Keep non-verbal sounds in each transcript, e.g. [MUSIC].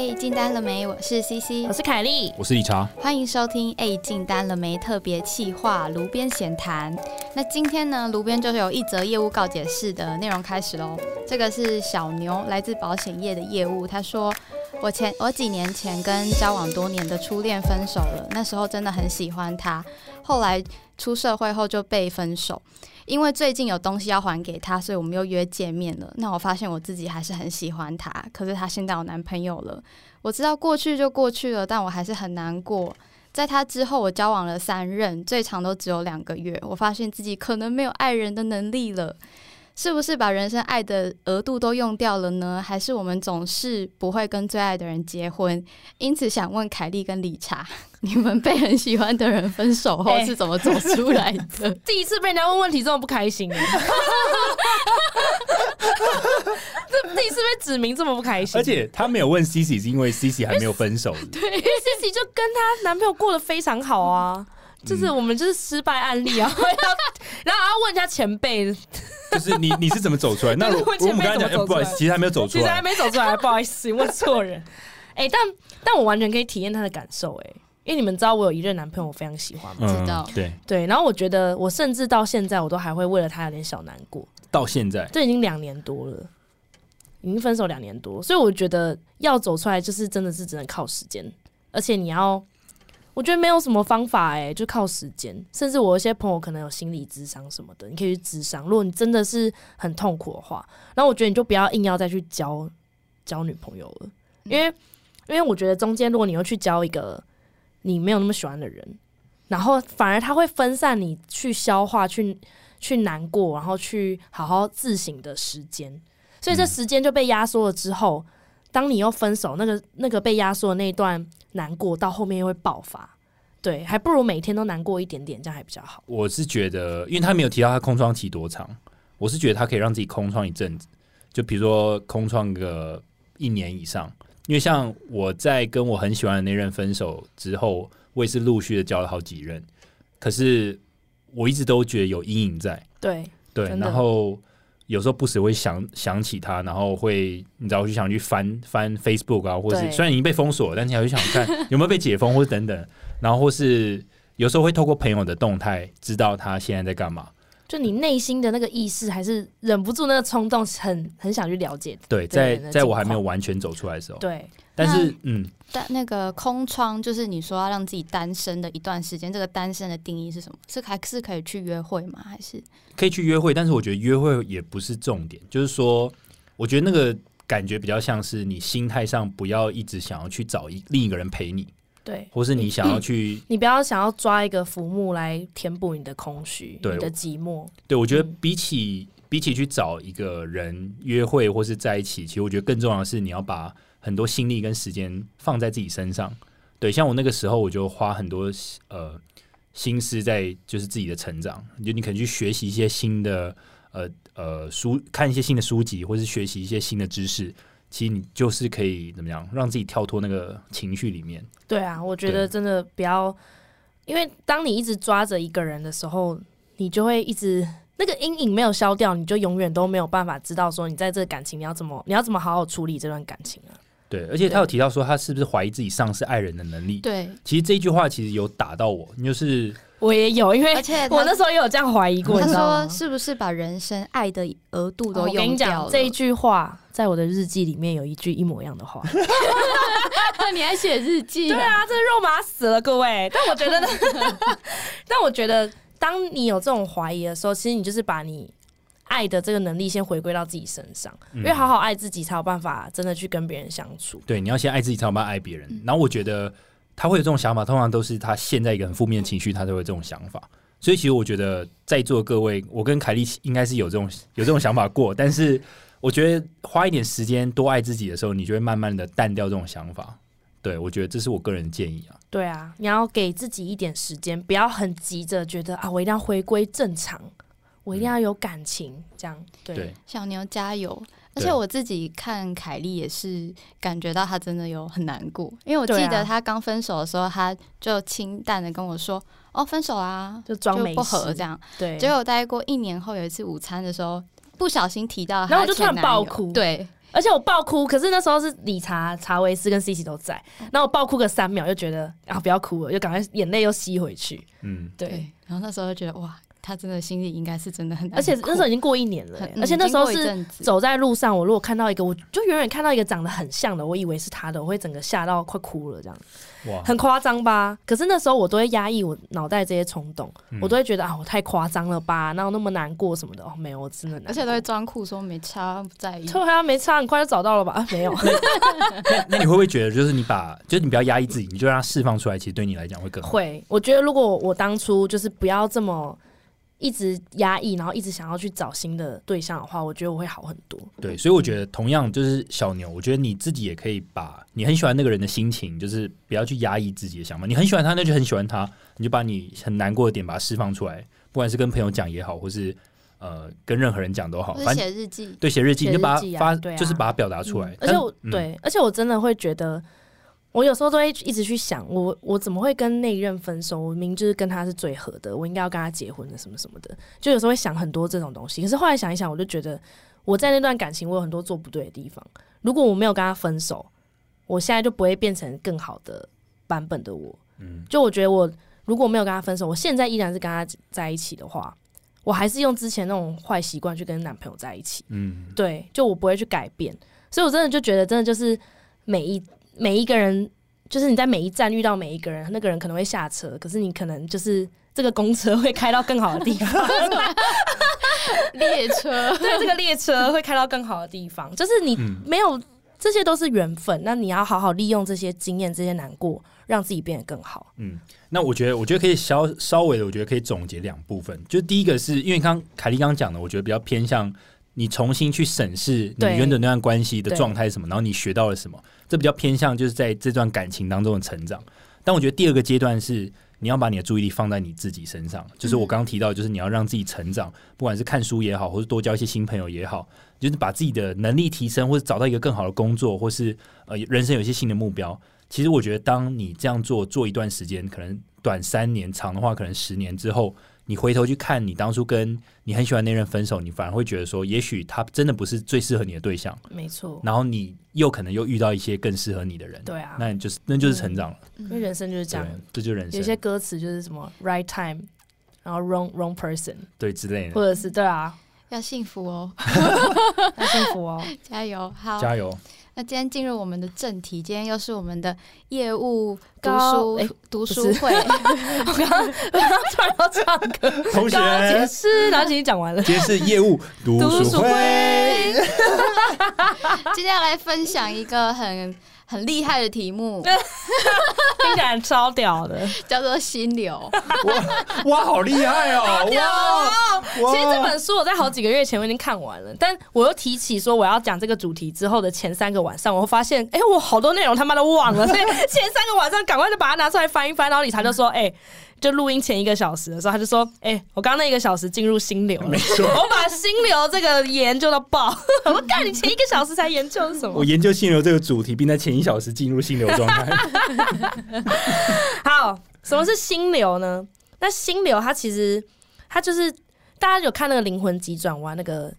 哎，进单了没？我是 CC，我是凯莉，我是理查。欢迎收听哎，进单了没？特别企划炉边闲谈。那今天呢，炉边就是有一则业务告解式的内容开始喽。这个是小牛，来自保险业的业务。他说，我前我几年前跟交往多年的初恋分手了，那时候真的很喜欢他，后来出社会后就被分手。因为最近有东西要还给他，所以我们又约见面了。那我发现我自己还是很喜欢他，可是他现在有男朋友了。我知道过去就过去了，但我还是很难过。在他之后，我交往了三任，最长都只有两个月。我发现自己可能没有爱人的能力了。是不是把人生爱的额度都用掉了呢？还是我们总是不会跟最爱的人结婚？因此想问凯莉跟理查，[LAUGHS] 你们被很喜欢的人分手后是怎么走出来的？[LAUGHS] 第一次被人家问问题这么不开心，[LAUGHS] 这第一次被指名这么不开心。而且他没有问 C C，是因为 C C 还没有分手。对，因为 C C 就跟她男朋友过得非常好啊。就是我们就是失败案例啊，然后要问一下前辈，就是你你是怎么走出来？那我我们刚才讲，不好意思，其实还没有走出来，其实还没走出来，不好意思，问错人。哎，但但我完全可以体验他的感受，哎，因为你们知道我有一任男朋友，我非常喜欢嘛？知道，对对。然后我觉得，我甚至到现在，我都还会为了他有点小难过。到现在，这已经两年多了，已经分手两年多，所以我觉得要走出来，就是真的是只能靠时间，而且你要。我觉得没有什么方法哎，就靠时间。甚至我一些朋友可能有心理智商什么的，你可以去智商。如果你真的是很痛苦的话，然后我觉得你就不要硬要再去交交女朋友了，因为因为我觉得中间如果你又去交一个你没有那么喜欢的人，然后反而他会分散你去消化、去去难过，然后去好好自省的时间。所以这时间就被压缩了之后，当你又分手，那个那个被压缩的那一段。难过到后面又会爆发，对，还不如每天都难过一点点，这样还比较好。我是觉得，因为他没有提到他空窗期多长，我是觉得他可以让自己空窗一阵子，就比如说空窗个一年以上。因为像我在跟我很喜欢的那任分手之后，我也是陆续的交了好几任，可是我一直都觉得有阴影在。对对，然后。有时候不时会想想起他，然后会你知道就想去翻翻 Facebook 啊，或是虽然已经被封锁，但你还会想看 [LAUGHS] 有没有被解封或者等等，然后或是有时候会透过朋友的动态知道他现在在干嘛。就你内心的那个意识，还是忍不住那个冲动，很很想去了解。对，在在我还没有完全走出来的时候。对。但是，嗯，但那个空窗，就是你说要让自己单身的一段时间，这个单身的定义是什么？是还是可以去约会吗？还是可以去约会？但是我觉得约会也不是重点，就是说，我觉得那个感觉比较像是你心态上不要一直想要去找一另一个人陪你。对，或是你想要去，[CLEARS THROAT] 你不要想要抓一个浮木来填补你的空虚，你的寂寞。对，我觉得比起比起去找一个人约会或是在一起，其实我觉得更重要的是你要把很多心力跟时间放在自己身上。对，像我那个时候，我就花很多呃心思在就是自己的成长，就你可能去学习一些新的呃呃书，看一些新的书籍，或是学习一些新的知识。其实你就是可以怎么样，让自己跳脱那个情绪里面。对啊，我觉得真的不要，因为当你一直抓着一个人的时候，你就会一直那个阴影没有消掉，你就永远都没有办法知道说你在这个感情你要怎么你要怎么好好处理这段感情啊。对，而且他有提到说他是不是怀疑自己丧失爱人的能力？对，其实这一句话其实有打到我，就是。我也有，因为而且我那时候也有这样怀疑过。他说：“是不是把人生爱的额度都用掉了？”这一句话在我的日记里面有一句一模一样的话。[LAUGHS] 你还写日记？对啊，这肉麻死了，各位。但我觉得，[LAUGHS] 但我觉得，当你有这种怀疑的时候，其实你就是把你爱的这个能力先回归到自己身上，因为好好爱自己才有办法真的去跟别人相处。对，你要先爱自己，才有办法爱别人。然后我觉得。他会有这种想法，通常都是他现在一个很负面情绪，他都会这种想法。所以其实我觉得在座各位，我跟凯莉应该是有这种有这种想法过。但是我觉得花一点时间多爱自己的时候，你就会慢慢的淡掉这种想法。对我觉得这是我个人建议啊。对啊，你要给自己一点时间，不要很急着觉得啊，我一定要回归正常，我一定要有感情，这样对。小牛加油！而且我自己看凯莉也是感觉到她真的有很难过，因为我记得她刚分手的时候，她就清淡的跟我说：“哦，分手啦，就装没不和这样。”对。结果待过一年后，有一次午餐的时候，不小心提到，然后我就突然爆哭。对，而且我爆哭，可是那时候是理查、查维斯跟 C C 都在，然后我爆哭个三秒，就觉得啊不要哭了，就赶快眼泪又吸回去。嗯，对，对，然后那时候就觉得哇，他真的心里应该是真的很难，而且那时候已经过一年了、而且那时候是走在路上，我如果看到一个，我就远远看到一个长得很像的，我以为是他的，我会整个吓到快哭了，这样哇，很夸张吧？可是那时候我都会压抑我脑袋这些冲动，嗯我都会觉得啊，我太夸张了吧，哪有那么难过什么的？哦，没有，我真的而且都会装酷说没差，不在意。对啊，没差，很快就找到了吧？啊，[LAUGHS] 没有，那那你会不会觉得，就是你把，就是你不要压抑自己，你就让它释放出来，其实对你来讲会更好。会，我觉得如果我当初就是不要这么一直压抑，然后一直想要去找新的对象的话，我觉得我会好很多。对，所以我觉得同样就是小牛，我觉得你自己也可以把你很喜欢那个人的心情，就是不要去压抑自己的想法。你很喜欢他，那就很喜欢他，你就把你很难过的点把它释放出来，不管是跟朋友讲也好，或是呃跟任何人讲都好，反正写日记，对写日记，写你就把它发，啊就是把它表达出来。嗯而且我、嗯对，而且我真的会觉得，我有时候都会一直去想，我我怎么会跟那一任分手？我明知就是跟他是最合的，我应该要跟他结婚的，什么什么的，就有时候会想很多这种东西。可是后来想一想，我就觉得我在那段感情，我有很多做不对的地方。如果我没有跟他分手，我现在就不会变成更好的版本的我。嗯就我觉得我如果没有跟他分手，我现在依然是跟他在一起的话，我还是用之前那种坏习惯去跟男朋友在一起。嗯，对，就我不会去改变，所以我真的就觉得，真的就是每一每一个人，就是你在每一站遇到每一个人，那个人可能会下车，可是你可能就是这个公车会开到更好的地方，[LAUGHS] 列车，[LAUGHS] 对，这个列车会开到更好的地方，就是你嗯没有，这些都是缘分，那你要好好利用这些经验、这些难过，让自己变得更好。嗯，那我觉得，我觉得可以稍稍微的，我觉得可以总结两部分。就第一个是因为刚凯莉刚刚讲的，我觉得比较偏向你重新去审视你原本那段关系的状态是什么，然后你学到了什么，这比较偏向就是在这段感情当中的成长。但我觉得第二个阶段是你要把你的注意力放在你自己身上，就是我刚刚提到，就是你要让自己成长，不管是看书也好，或是多交一些新朋友也好，就是把自己的能力提升，或者找到一个更好的工作，或是呃人生有一些新的目标。其实我觉得，当你这样做做一段时间，可能短三年，长的话可能十年之后，你回头去看你当初跟你很喜欢那任分手，你反而会觉得说，也许他真的不是最适合你的对象，没错，然后你又可能又遇到一些更适合你的人。对啊，那你就是那就是成长了，因为人生就是这对样，，这就是人有些，歌词就是什么 right time，然后 wrong wrong person，对之类的。或者是对啊，要幸福哦，[LAUGHS] 要幸福哦。[LAUGHS] 加油！好，加油！那今天进入我们的正题，今天又是我们的业务读高书欸读书会，[LAUGHS] 我刚刚突然要唱歌，同学。刚刚解释，然后已经讲完了。今天是业务读书读书会，[LAUGHS] 今天要来分享一个很很厉害的题目，[LAUGHS] 听起来超屌的。叫做心流。哇哇，好厉害哦！[LAUGHS] 哇，其实这本书我在好几个月前我已经看完了，但我又提起说我要讲这个主题之后的前三个晚上，我发现，哎、我好多内容他妈都忘了，所以前三个晚上赶快就把它拿出来翻一翻。然后理查就说，哎、就录音前一个小时的时候，他就说，哎、我刚刚那一个小时进入心流了，没错我把心流这个研究到爆。我说，干，你前一个小时才研究是什么我？研究心流这个主题，并在前一小时进入心流状态。[LAUGHS] 好，什么是心流呢？那心流它其实它就是大家有看那个灵魂急转弯那个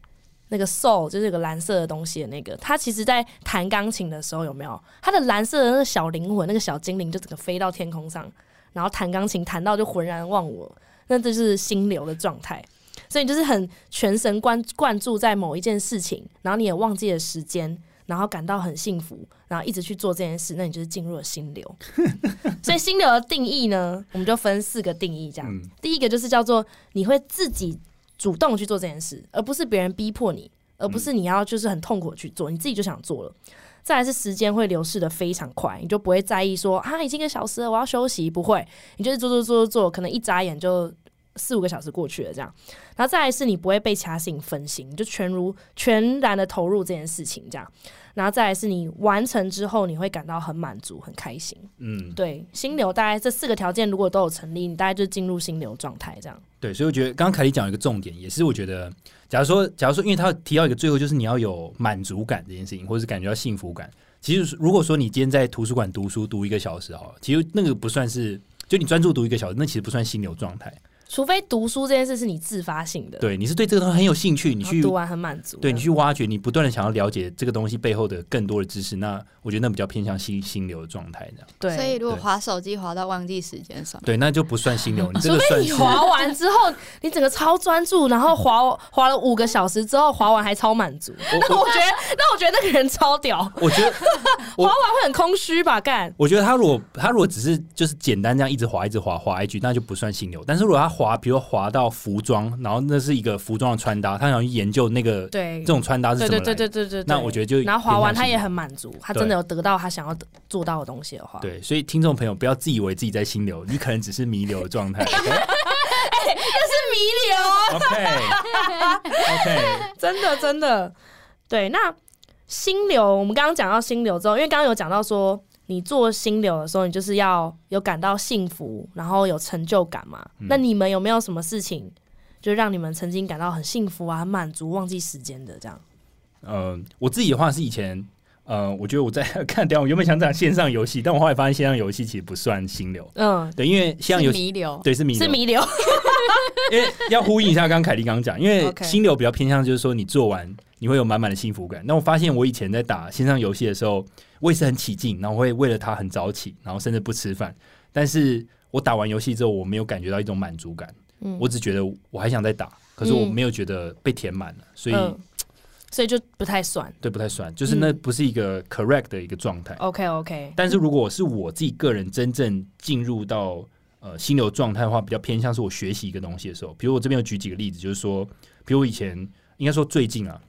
那个 soul，就是有个蓝色的东西的那个，它其实在弹钢琴的时候有没有？它的蓝色的那个小灵魂，那个小精灵就整个飞到天空上，然后弹钢琴弹到就浑然忘我，那这就是心流的状态。所以你就是很全神贯贯注在某一件事情，然后你也忘记了时间，然后感到很幸福，然后一直去做这件事，那你就是进入了心流。[LAUGHS] 所以心流的定义呢，我们就分四个定义，这样。嗯第一个就是叫做你会自己主动去做这件事，而不是别人逼迫你，而不是你要就是很痛苦去做，你自己就想做了。再来是时间会流逝的非常快，你就不会在意说啊已经一个小时了，我要休息，不会，你就是做做做做做，可能一眨眼就四五个小时过去了这样。然后再来是你不会被其他事情分心，就全如全然的投入这件事情这样。然后再来是你完成之后，你会感到很满足、很开心。嗯，对，心流大概这四个条件如果都有成立，你大概就进入心流状态这样。对，所以我觉得刚刚凯莉讲一个重点，也是我觉得，假如说，假如说，因为他提到一个最后就是你要有满足感这件事情，或者是感觉到幸福感。其实如果说你今天在图书馆读书读一个小时好了，其实那个不算是，就你专注读一个小时，那其实不算心流状态。除非读书这件事是你自发性的，对，你是对这个东西很有兴趣，你去读完很满足，对你去挖掘，你不断的想要了解这个东西背后的更多的知识，那我觉得那比较偏向心心流的状态，这样对，所以如果对划手机划到忘记时间算吗，对，那就不算心流，[LAUGHS] 你这除个算是非你划完之后，你整个超专注，然后划划 [LAUGHS] 了五个小时之后，划完还超满足。[LAUGHS] 那我觉得，那我觉得那个人超屌，我觉得我滑完会很空虚吧？干，我觉得他如果他如果只是就是简单这样一直滑一直滑滑一句那就不算心流。但是如果他滑，比如滑到服装，然后那是一个服装的穿搭，他想去研究那个对这，种穿搭是对对怎么来的对对对对。那我觉得就然后滑完他也很满足，他真的有得到他想要得做到的东西的话，对，所以听众朋友不要自以为自己在心流，你可能只是弥留的状态。那是弥流，OK OK，[LAUGHS] 真的真的。对，那心流，我们刚刚讲到心流之后，因为刚刚有讲到说，你做心流的时候，你就是要有感到幸福，然后有成就感嘛。嗯。那你们有没有什么事情，就让你们曾经感到很幸福啊、很满足、忘记时间的这样？呃，我自己的话是以前，呃，我觉得我在看，等下我原本想讲线上游戏，但我后来发现线上游戏其实不算心流，嗯，对，因为线上是游戏弥留，对是弥留，是迷流，[LAUGHS] 因为要呼应一下刚刚凯莉刚刚讲，因为心流比较偏向就是说你做完你会有满满的幸福感。那我发现我以前在打线上游戏的时候，我也是很起劲，然后我会为了他很早起，然后甚至不吃饭。但是我打完游戏之后，我没有感觉到一种满足感，嗯。我只觉得我还想再打，可是我没有觉得被填满了，所以、嗯，所以就不太算。对不太算，就是那嗯。不是一个 correct 的一个状态。OK OK，但是如果是我自己个人真正进入到呃心流状态的话，比较偏向是我学习一个东西的时候，比如我这边有举几个例子，就是说，比如我以前应该说最近啊，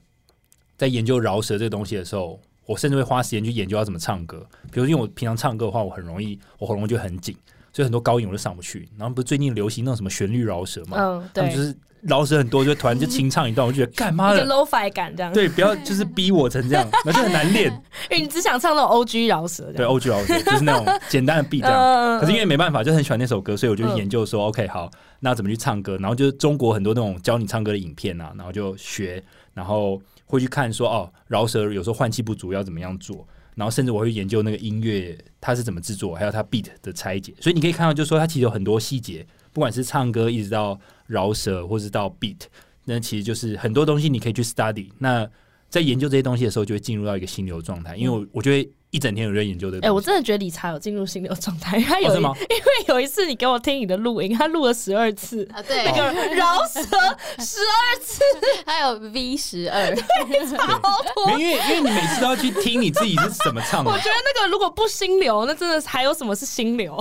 在研究饶舌这个东西的时候，我甚至会花时间去研究要怎么唱歌。比如因为我平常唱歌的话，我很容易我喉咙就很紧，所以很多高音我就上不去。然后不是最近流行那种什么旋律饶舌嘛，嗯，对，他们就是饶舌很多，就突然就清唱一段，我就觉得干嘛一个的。low-fi 感这样。对，不要就是逼我成这样，那就很难练。[LAUGHS] 因为你只想唱那种 OG 饶舌这对。，O G 饶舌就是那种简单的 beat 这样。嗯可是因为没办法，就很喜欢那首歌，所以我就嗯研究说、o k 好，那怎么去唱歌？然后就是中国很多那种教你唱歌的影片啊，然后就学，然后会去看说哦，饶舌有时候换气不足要怎么样做，然后甚至我会研究那个音乐它是怎么制作，还有它 beat 的拆解。所以你可以看到，就是说它其实有很多细节，不管是唱歌一直到饶舌，或是到 beat，那其实就是很多东西你可以去 study。那在研究这些东西的时候，就会进入到一个心流状态，因为我我觉得一整天有在研究这个哎。我真的觉得理查有进入心流状态。[LAUGHS] 他有一、哦 [LAUGHS] 因为有一次你给我听你的录音，他录了十二次，啊，对，那个 [LAUGHS] 饶舌十二次，还有 V 十二，没有因为因为你每次都要去听你自己是怎么唱的我。觉得那个如果不心流，那真的是还有什么是心流？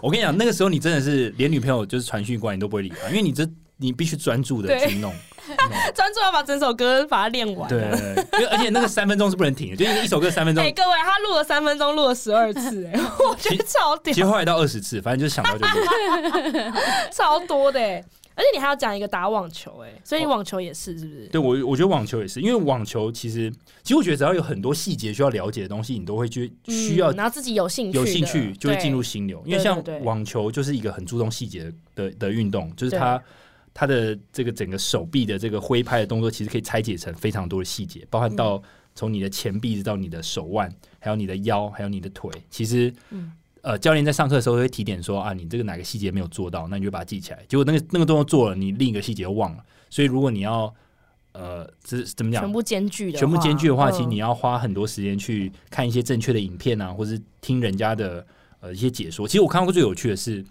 我跟你讲，那个时候你真的是连女朋友就是传讯过来你都不会理他，因为你这你必须专注的去弄。弄 [LAUGHS] 专注要把整首歌把它练完。对，因为而且那个三分钟是不能停的，就是一首歌三分钟 [LAUGHS] 哎、，各位，他录了三分钟，录了十二次、哎，[LAUGHS] 我觉得超屌，其实后来到二十次，反正就是想到就录。超多的、哎而且你还要讲一个打网球、哎，所以你网球也是是不是？对我，我觉得网球也是，因为网球其实，其实我觉得只要有很多细节需要了解的东西，你都会去需要嗯然后自己有兴趣，有兴趣就会进入心流，因为像网球就是一个很注重细节的的运动，就是对它它的这个整个手臂的这个挥拍的动作，其实可以拆解成非常多的细节，包含到从你的前臂直到你的手腕，还有你的腰，还有你的腿。其实，嗯呃，教练在上课的时候会提点说啊，你这个哪个细节没有做到，那你就把它记起来。结果那个那个动作做了，你另一个细节又忘了。所以如果你要呃，这怎么讲？全部兼具的，全部兼具的话，其实嗯你要花很多时间去看一些正确的影片啊，或是听人家的呃一些解说。其实我看过最有趣的是，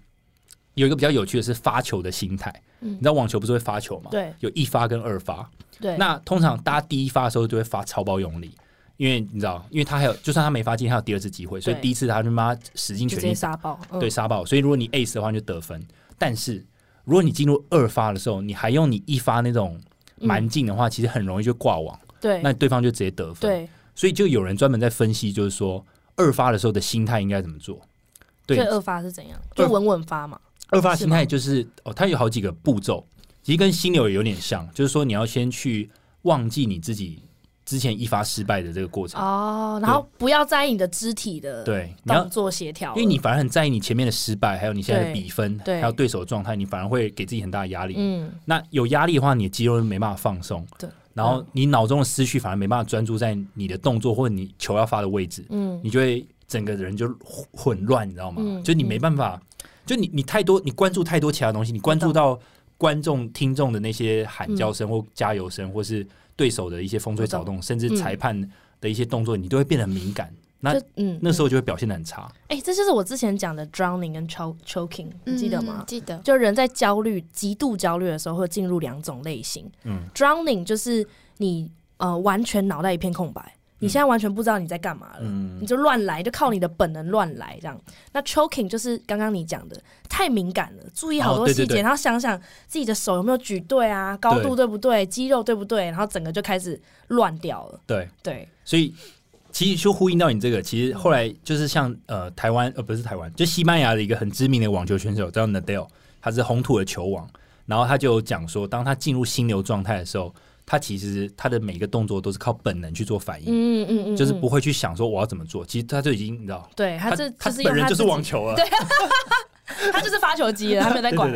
有一个比较有趣的是发球的心态。嗯你知道网球不是会发球吗？对有一发跟二发。对，那通常大家第一发的时候就会发超爆用力，因为你知道，因为他还有就算他没发进，他有第二次机会，所以第一次他就妈使尽全力杀爆，嗯对，杀爆。所以如果你 ace 的话，你就得分。但是如果你进入二发的时候，你还用你一发那种蛮劲的话，其实很容易就挂网，嗯对那对方就直接得分。对，所以就有人专门在分析，就是说二发的时候的心态应该怎么做。对二发是怎样？就稳稳发嘛，二发心态就是哦，它有好几个步骤，其实跟心流也有点像，就是说你要先去忘记你自己之前一发失败的这个过程。哦，然后不要在意你的肢体的对，你要动作协调，因为你反而很在意你前面的失败，还有你现在的比分，对。还有对手的状态，你反而会给自己很大的压力。嗯，那有压力的话，你的肌肉没办法放松，对，然后你脑中的思绪反而没办法专注在你的动作或者你球要发的位置，嗯。你就会整个人就混混乱，你知道吗？嗯就你没办法就你你太多，你关注太多其他东西，你关注到观众、听众的那些喊叫声或加油声，或是对手的一些风吹草动，甚至裁判的一些动作，你都会变得敏感。那就嗯，那时候就会表现的很差。哎、这就是我之前讲的 drowning 跟 choking，你记得吗？嗯记得。就人在焦虑、极度焦虑的时候，会进入两种类型。嗯 drowning 就是你呃完全脑袋一片空白，你现在完全不知道你在干嘛了，嗯。你就乱来，就靠你的本能乱来这样。那 choking 就是刚刚你讲的，太敏感了，注意好多细节，哦对对对。然后想想自己的手有没有举对啊，高度对。不对，肌肉对不对，然后整个就开始乱掉了。对，对，所以其实就呼应到你这个，其实后来就是像呃台湾呃不是台湾，就西班牙的一个很知名的网球选手叫 Nadal，他是红土的球王，然后他就讲说，当他进入心流状态的时候，他其实他的每一个动作都是靠本能去做反应，嗯嗯嗯，就是嗯不会去想说我要怎么做，其实他就已经你知道。对他这他就是本人就是网球了，对 [LAUGHS] 他就是发球机了，他没有在管。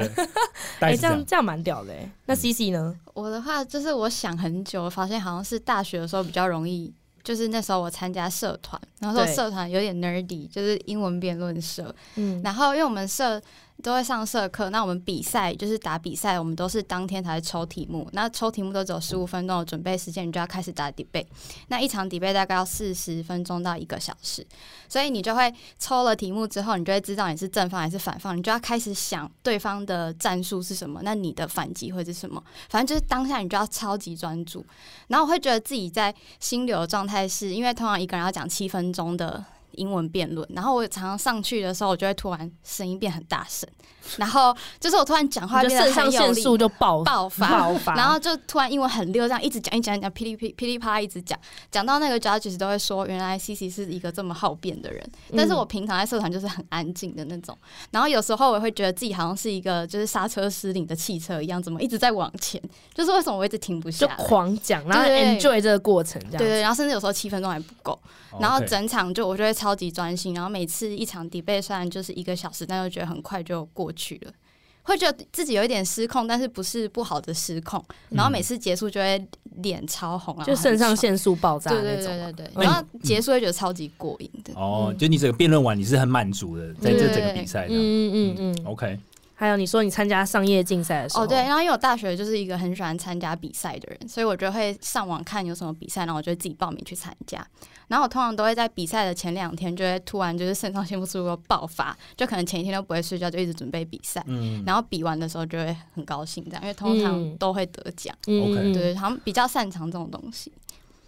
哎、这样。这样蛮屌的、欸。那 C C 呢？我的话就是我想很久，我发现好像是大学的时候比较容易，就是那时候我参加社团，然后说社团有点 nerdy，就是英文辩论社，嗯，然后因为我们社都会上社课，那我们比赛就是打比赛，我们都是当天才会抽题目，那抽题目都只有十五分钟的准备时间，你就要开始打 debate。那一场 debate 大概要四十分钟到一个小时，所以你就会抽了题目之后，你就会知道你是正方还是反方，你就要开始想对方的战术是什么，那你的反击会是什么？反正就是当下你就要超级专注，然后我会觉得自己在心流的状态是，因为通常一个人要讲七分钟的英文辩论，然后我常常上去的时候，我就会突然声音变很大声，[LAUGHS] 然后就是我突然讲话 [LAUGHS] 就变得很有力腺素就爆爆发，爆发，[LAUGHS] 然后就突然英文很溜，这样一直讲一讲一讲，噼里噼噼里啪啦一直讲，讲到那个 judge 都会说，原来 C C 是一个这么好辩的人。但是我平常在社团就是很安静的那种，然后有时候我会觉得自己好像是一个就是刹车失灵的汽车一样，怎么一直在往前？就是为什么我一直停不下就来？狂讲，然后对 enjoy 这个过程，这样对对，然后甚至有时候七分钟还不够，哦然后整场就我就会超级专心，然后每次一场 debate 虽然就是一个小时，但又觉得很快就过去了。会觉得自己有一点失控，但是不是不好的失控。然后每次结束就会脸超红，啊就肾上腺素爆炸那种对。对对对，那然后结束会觉得超级过瘾的。哦，就你整个辩论完，你是很满足的，在这对整个比赛的。嗯嗯嗯嗯。OK，还有你说你参加商业竞赛的时候，哦，对，然后因为我大学就是一个很喜欢参加比赛的人，所以我就会上网看有什么比赛，然后我就会自己报名去参加。然后我通常都会在比赛的前两天，就会突然就是肾上腺素爆发，就可能前一天都不会睡觉，就一直准备比赛。嗯，然后比完的时候就会很高兴，这样，因为通常嗯都会得奖。嗯对，好像比较擅长这种东西。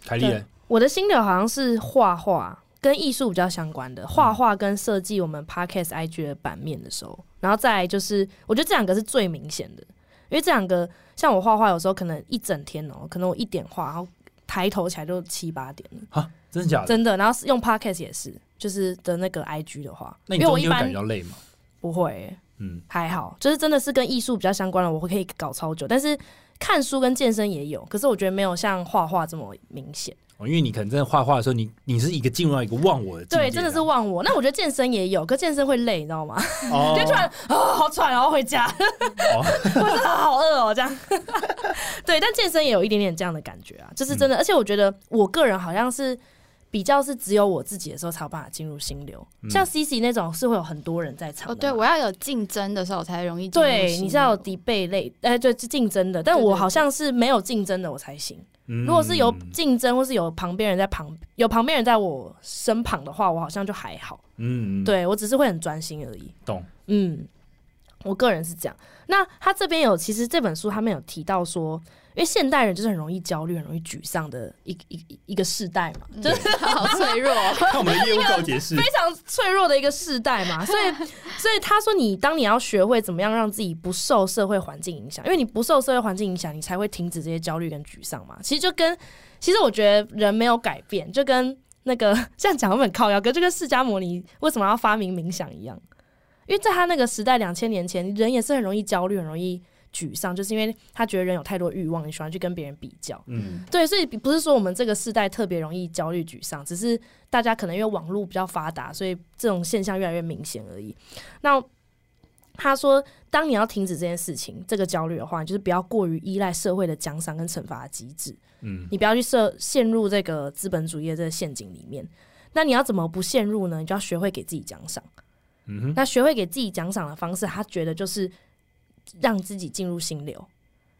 凯莉嘞，我的心流好像是画画，跟艺术比较相关的，画画跟设计我们 podcast IG 的版面的时候，然后再来就是，我觉得这两个是最明显的，因为这两个像我画画有时候可能一整天哦、可能我一点画，然后抬头起来就七八点了，哈，真的假的？真的。然后用 podcast 也是，就是的那个 IG 的话，那你中间有因为我一般感觉到累吗？不会欸、嗯，还好，就是真的是跟艺术比较相关的，我会可以搞超久。但是看书跟健身也有，可是我觉得没有像画画这么明显。哦，因为你可能真的画画的时候，你你是一个进入到一个忘我的境界对，真的是忘我。那我觉得健身也有，可健身会累，你知道吗？哦，[LAUGHS] 就突然啊、好喘，然后回家，[LAUGHS] 哦或者啊好饿哦，这样。[LAUGHS] 对，但健身也有一点点这样的感觉啊，就是真的。而且我觉得我个人好像是比较是只有我自己的时候才有办法进入心流，嗯像 C C 那种是会有很多人在场的哦，对，我要有竞争的时候我才容易进入对，心你是要有流敌备类，哎、对，是竞争的。但我好像是没有竞争的，我才行。嗯如果是有竞争，或是有旁边人在旁，有旁边人在我身旁的话，我好像就还好。嗯，嗯，对我只是会很专心而已。懂，嗯，我个人是这样。那他这边有，其实这本书他们有提到说，因为现代人就是很容易焦虑、很容易沮丧的一一一一个世代嘛，就是 [LAUGHS] 好脆弱。[LAUGHS] 看我们的业务告解是非常脆弱的一个世代嘛，[LAUGHS] 所以所以他说你当你要学会怎么样让自己不受社会环境影响，因为你不受社会环境影响，你才会停止这些焦虑跟沮丧嘛。其实就跟其实我觉得人没有改变，就跟那个这样讲会很靠腰，跟就跟释迦牟尼为什么要发明冥想一样，因为在他那个时代两千年前，人也是很容易焦虑，很容易。沮丧，就是因为他觉得人有太多欲望，你喜欢去跟别人比较，嗯，对，所以不是说我们这个世代特别容易焦虑、沮丧，只是大家可能因为网络比较发达，所以这种现象越来越明显而已。那他说，当你要停止这件事情、这个焦虑的话，你就是不要过于依赖社会的奖赏跟惩罚机制，嗯，你不要去设陷入这个资本主义的这个陷阱里面。那你要怎么不陷入呢？你就要学会给自己奖赏。嗯哼，那学会给自己奖赏的方式，他觉得就是让自己进入心流，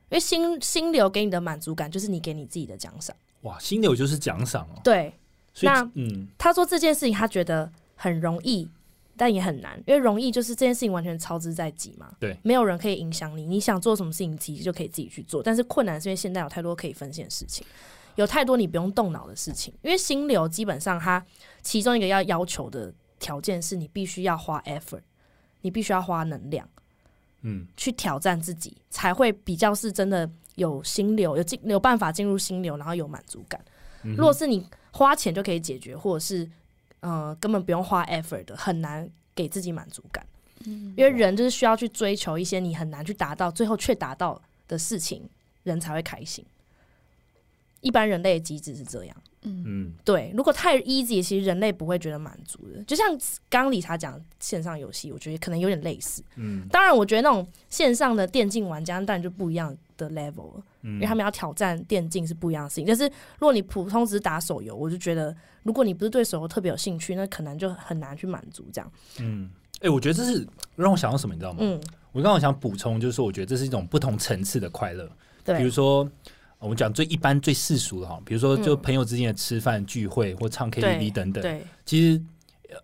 因为心心流给你的满足感就是你给你自己的奖赏。哇，心流就是奖赏哦。对，那嗯，他说这件事情他觉得很容易，但也很难，因为容易就是这件事情完全操之在即嘛，对，没有人可以影响你，你想做什么事情，其实就可以自己去做。但是困难是因为现在有太多可以分析的事情，有太多你不用动脑的事情。因为心流基本上它其中一个要要求的条件是你必须要花 effort，你必须要花能量。嗯，去挑战自己，才会比较是真的有心流，有进有办法进入心流，然后有满足感。如果是你花钱就可以解决，或者是呃根本不用花 effort 的，很难给自己满足感。嗯因为人就是需要去追求一些你很难去达到，最后却达到的事情，人才会开心。一般人类的机制是这样。嗯嗯，对，如果太 easy，其实人类不会觉得满足的。就像刚刚理查讲线上游戏，我觉得可能有点类似。嗯当然，我觉得那种线上的电竞玩家当然就不一样的 level 了，嗯，因为他们要挑战电竞是不一样的事情。但是如果你普通只是打手游，我就觉得如果你不是对手游特别有兴趣，那可能就很难去满足这样。嗯，哎、我觉得这是让我想到什么，你知道吗？嗯，我刚刚想补充，就是说，我觉得这是一种不同层次的快乐。对比如，说，呃我们讲最一般、最世俗的哈，比如说就嗯朋友之间的吃饭聚会或唱 KTV 等等，对。其实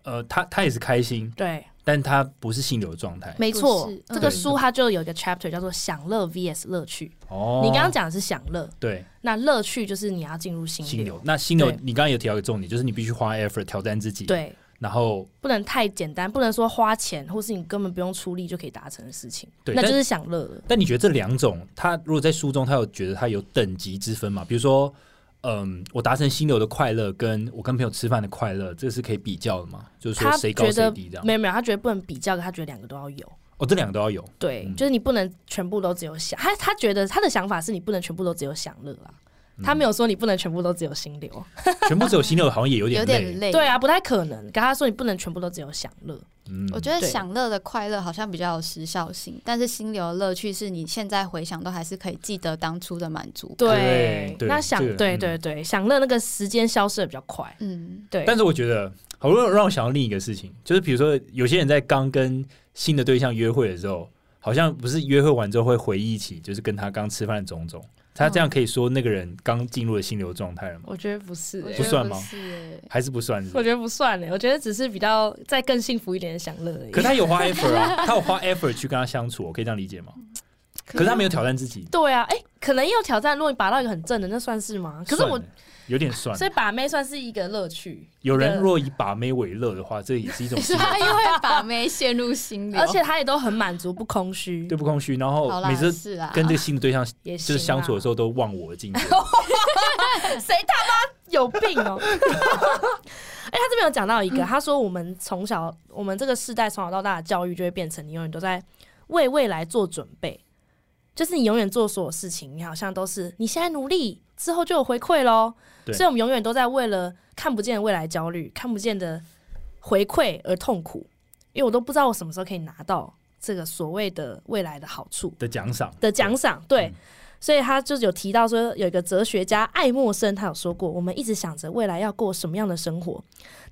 呃，他他也是开心，对，但他不是心流的状态。没错。这个书它就有一个 chapter 叫做享乐 vs 乐趣。哦，你刚刚讲的是享乐，对。那乐趣就是你要进入心心流，那心流你刚刚有提到一个重点，就是你必须花 effort 挑战自己，，对，然后不能太简单，不能说花钱或是你根本不用出力就可以达成的事情，对那就是享乐了。但你觉得这两种，他如果在书中他有觉得他有等级之分嘛？比如说，嗯，我达成心流的快乐，跟我跟朋友吃饭的快乐，这是可以比较的吗？就是说他谁高觉得谁低这样？没有没有，他觉得不能比较，他觉得两个都要有。哦，这两个都要有。对，嗯就是你不能全部都只有享，他他觉得他的想法是你不能全部都只有享乐啦。嗯他没有说你不能全部都只有心流，全部只有心流，好像也有有点有。点累。对啊，不太可能。跟他说你不能全部都只有享乐，嗯我觉得享乐的快乐好像比较有时效性，但是心流的乐趣是你现在回想都还是可以记得当初的满足。对对那享这个对嗯对对，享乐那个时间消失的比较快，嗯，对。但是我觉得，好让让我想到另一个事情，就是比如说，有些人在刚跟新的对象约会的时候，好像不是约会完之后会回忆起，就是跟他刚吃饭的种种。他这样可以说那个人刚进入了心流状态了吗？我觉得不是、不算吗是欸还是不算是不是？我觉得不算嘞，我觉得只是比较再更幸福一点的享乐而已。可他有花 [LAUGHS] effort 啊，他有花 effort 去跟他相处，我可以这样理解吗？可是他没有挑战自己，对啊，哎、可能也有挑战。如果你拔到一个很正的，那算是吗？可是我，有点算所。以把妹算是一个乐趣。有人若以把妹为乐的话，这也是一种心流，[LAUGHS] 他因为把妹陷入心流，而且他也都很满足，不空虚，对不空虚。然后每次跟这个新的对象就是相处的时候，都忘我的境界。[LAUGHS] 谁他妈有病哦？[LAUGHS] 哎、他这边有讲到一个，他说我们从小，我们这个世代从小到大的教育就会变成你永远都在为未来做准备，就是你永远做所有事情，你好像都是你现在努力之后就有回馈喽。对所以我们永远都在为了看不见的未来焦虑、看不见的回馈而痛苦，因为我都不知道我什么时候可以拿到这个所谓的未来的好处。的奖赏的奖赏，对，嗯所以他就是有提到说，有一个哲学家爱默生，他有说过，我们一直想着未来要过什么样的生活，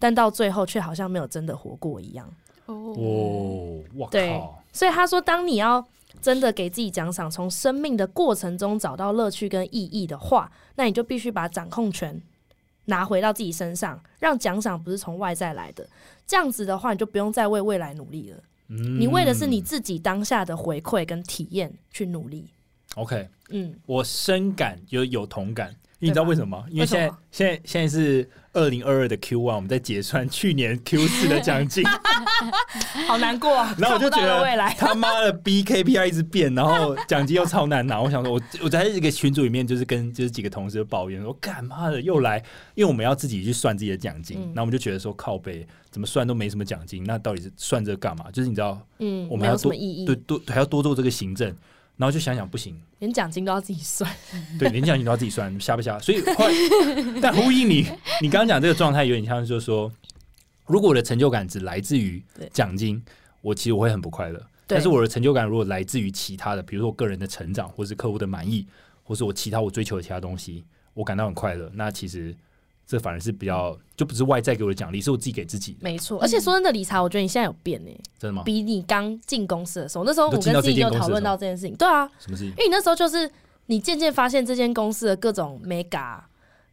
但到最后却好像没有真的活过一样。哦，哇，对，所以他说，当你要真的给自己奖赏，从生命的过程中找到乐趣跟意义的话，那你就必须把掌控权拿回到自己身上，让奖赏不是从外在来的。这样子的话，你就不用再为未来努力了，嗯你为的是你自己当下的回馈跟体验去努力。OK，嗯，我深感有有同感，因为你知道为什么吗？因为现在为现在现在是二零二二的 Q one，我们在结算去年 Q 四的奖金，[LAUGHS] 好难过啊！[LAUGHS] 然后我就觉得未来。他妈的 B KPI 一直变，然后奖金又超难拿。我想说我，我在这个群组里面就是跟就是几个同事抱怨说，干妈的又来，因为我们要自己去算自己的奖金，嗯然后我们就觉得说靠背怎么算都没什么奖金，那到底是算这个干嘛？就是你知道，嗯，我们还要多意义，对多还要多做这个行政，然后就想想不行，连奖金都要自己算。[LAUGHS] 对，连奖金都要自己算，瞎不瞎？所以快，[LAUGHS] 但呼应你，你刚刚讲这个状态有点像，就是说，如果我的成就感只来自于对奖金，我其实我会很不快乐。但是我的成就感如果来自于其他的，比如说我个人的成长，或是客户的满意，或是我其他我追求的其他东西，我感到很快乐。那其实这反而是比较就不是外在给我的奖励，是我自己给自己的。没错。而且说真的，理查，我觉得你现在有变呢、真的吗？比你刚进公司的时候，那时候我跟自己有讨论到这件事情。对啊，什么事情因？为你那时候就是你渐渐发现这间公司的各种 mega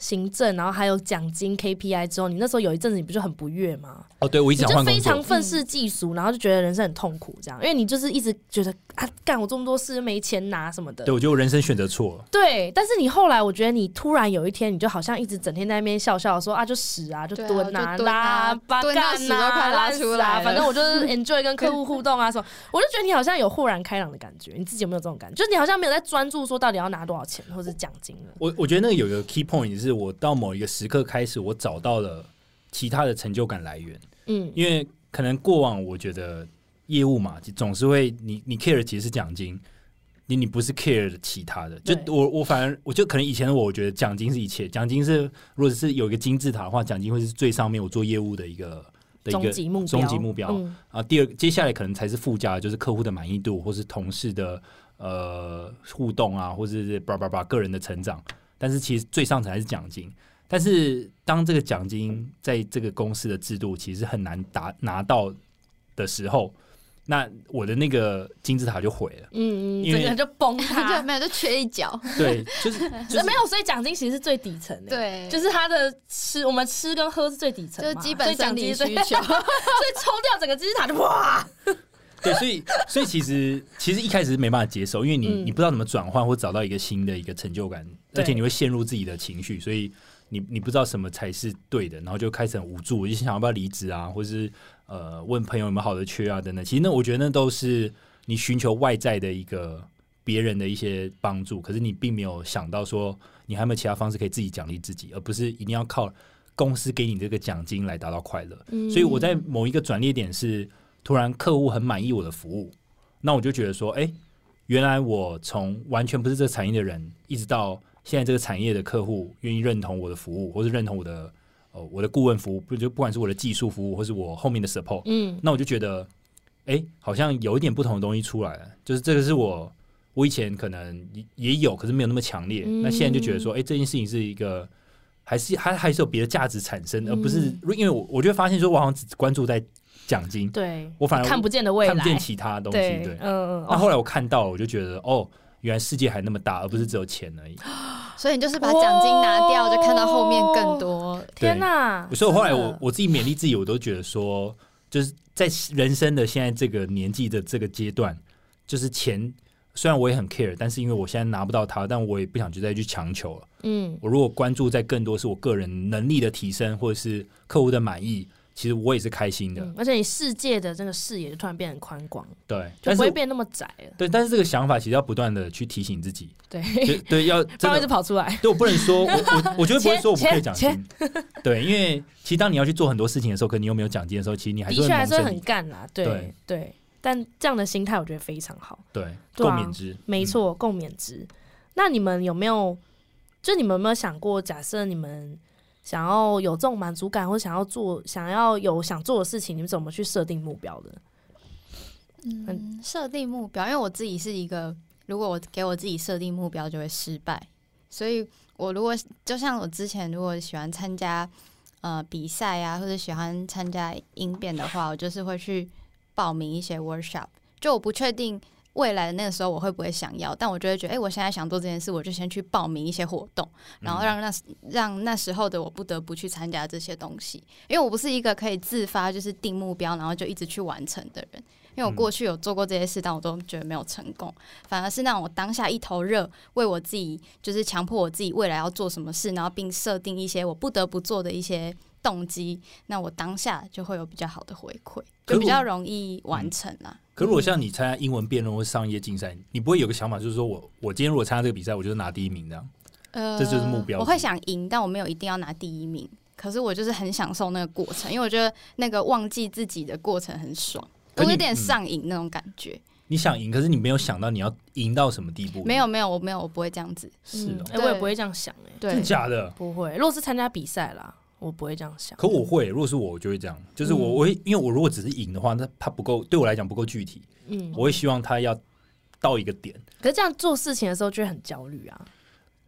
行政，然后还有奖金 KPI 之后，你那时候有一阵子你不就很不悦吗？哦，对我一直非常愤世嫉俗，然后就觉得人生很痛苦，这样，因为你就是一直觉得啊，干我这么多事没钱拿什么的对。我觉得我人生选择错了。对，但是你后来，我觉得你突然有一天，你就好像一直整天在那边笑笑说啊，就屎啊，就蹲啊、就蹲啊拉、八干屎都快拉出来反正我就是 enjoy 跟客户互动啊什么，我就觉得你好像有豁然开朗的感觉。你自己有没有这种感觉？就是你好像没有在专注说到底要拿多少钱或者是奖金了。我我觉得那个有一个 key point 是我到某一个时刻开始，我找到了其他的成就感来源。嗯，因为可能过往我觉得业务嘛，总是会你你 care 其实是奖金，你你不是 care 的其他的。就我我反而我就可能以前的我，我觉得奖金是一切，奖金是如果是有一个金字塔的话，奖金会是最上面我做业务的一个的一终个极目标，终极目标嗯啊。第二接下来可能才是附加的，就是客户的满意度，或是同事的呃互动啊，或者是叭叭叭个人的成长。但是其实最上层还是奖金。但是当这个奖金在这个公司的制度其实很难达拿到的时候，那我的那个金字塔就毁了。嗯嗯，因为整个就崩就塌。[LAUGHS] 没有就缺一角，对，就是就是 [LAUGHS] 没有，所以奖金其实是最底层的。。对，就是他的吃，我们吃跟喝是最底层嘛，就是基本生理所以奖金需求。[LAUGHS] 所以抽掉整个金字塔就哇，对，所以所以其实其实一开始是没办法接受，因为你、嗯你不知道怎么转换或找到一个新的一个成就感，而且你会陷入自己的情绪，所以你你不知道什么才是对的，然后就开始很无助，我就想要不要离职啊，或是呃问朋友有没有好的缺啊等等。其实那我觉得那都是你寻求外在的一个别人的一些帮助，可是你并没有想到说你还有没有其他方式可以自己奖励自己，而不是一定要靠公司给你这个奖金来达到快乐。所以我在某一个转捩点是突然客户很满意我的服务，那我就觉得说，哎、原来我从完全不是这个产业的人，一直到现在这个产业的客户愿意认同我的服务，或是认同我的呃我的顾问服务，不就不管是我的技术服务，或是我后面的 support，嗯。那我就觉得，哎、好像有一点不同的东西出来了，就是这个是我我以前可能也也有，可是没有那么强烈。嗯。那现在就觉得说，哎、这件事情是一个还是还还是有别的价值产生，而不是嗯因为我我就会发现说，我好像只关注在奖金，对，我反而看不见的未来，看不见其他东西。对对，，嗯嗯，那后来我看到了，我就觉得，哦，原来世界还那么大，而不是只有钱而已。[GASPS] 所以你就是把奖金拿掉，就看到后面更多。天哪！所以我后来我我自己勉励自己，我都觉得说，就是在人生的现在这个年纪的这个阶段，就是钱虽然我也很 care，但是因为我现在拿不到它，但我也不想去再去强求了。嗯我如果关注在更多是我个人能力的提升，或者是客户的满意，其实我也是开心的。嗯，而且你世界的这个视野就突然变得很宽广，对，就不会变那么窄了。对，但是这个想法其实要不断的去提醒自己，对，对，要 [LAUGHS] 不然一直。跑出来。对，我不能说，我我我觉得不会说我不可以奖金，对，因为其实当你要去做很多事情的时候，可能你又没有奖金的时候，其实你还的确还是很干啦，对对对。但这样的心态我觉得非常好，对共勉之，嗯没错，共勉之。那你们有没有，就你们有没有想过，假设你们想要有这种满足感，或想要做、想要有想做的事情，你们怎么去设定目标的？嗯，设定目标，因为我自己是一个，如果我给我自己设定目标，就会失败。所以我如果就像我之前如果喜欢参加呃比赛啊，或者喜欢参加应变的话，我就是会去报名一些 workshop。就我不确定未来的那个时候我会不会想要，但我就会觉得，哎、我现在想做这件事，我就先去报名一些活动，然后让那让那时候的我不得不去参加这些东西，因为我不是一个可以自发就是定目标，然后就一直去完成的人。因为我过去有做过这些事，但我都觉得没有成功，反而是让我当下一头热，为我自己就是强迫我自己未来要做什么事，然后并设定一些我不得不做的一些动机，那我当下就会有比较好的回馈，就比较容易完成啦。可如果像你参加英文辩论或商业竞赛，你不会有个想法，就是说我我今天如果参加这个比赛，我就是拿第一名这样。呃这就是目标我会想赢，但我没有一定要拿第一名。可是我就是很享受那个过程，因为我觉得那个忘记自己的过程很爽，我有点嗯上瘾那种感觉。你想赢，可是你没有想到你要赢到什么地步。没有没有，我没有，我不会这样子。是哦，哎、我也不会这样想、哎，对真的，假的？不会。如果是参加比赛啦，我不会这样想。可我会，如果是我，我就会这样，就是我嗯我会，因为我如果只是赢的话，那它不够，对我来讲不够具体，嗯，我会希望它要到一个点。可是这样做事情的时候就会很焦虑啊。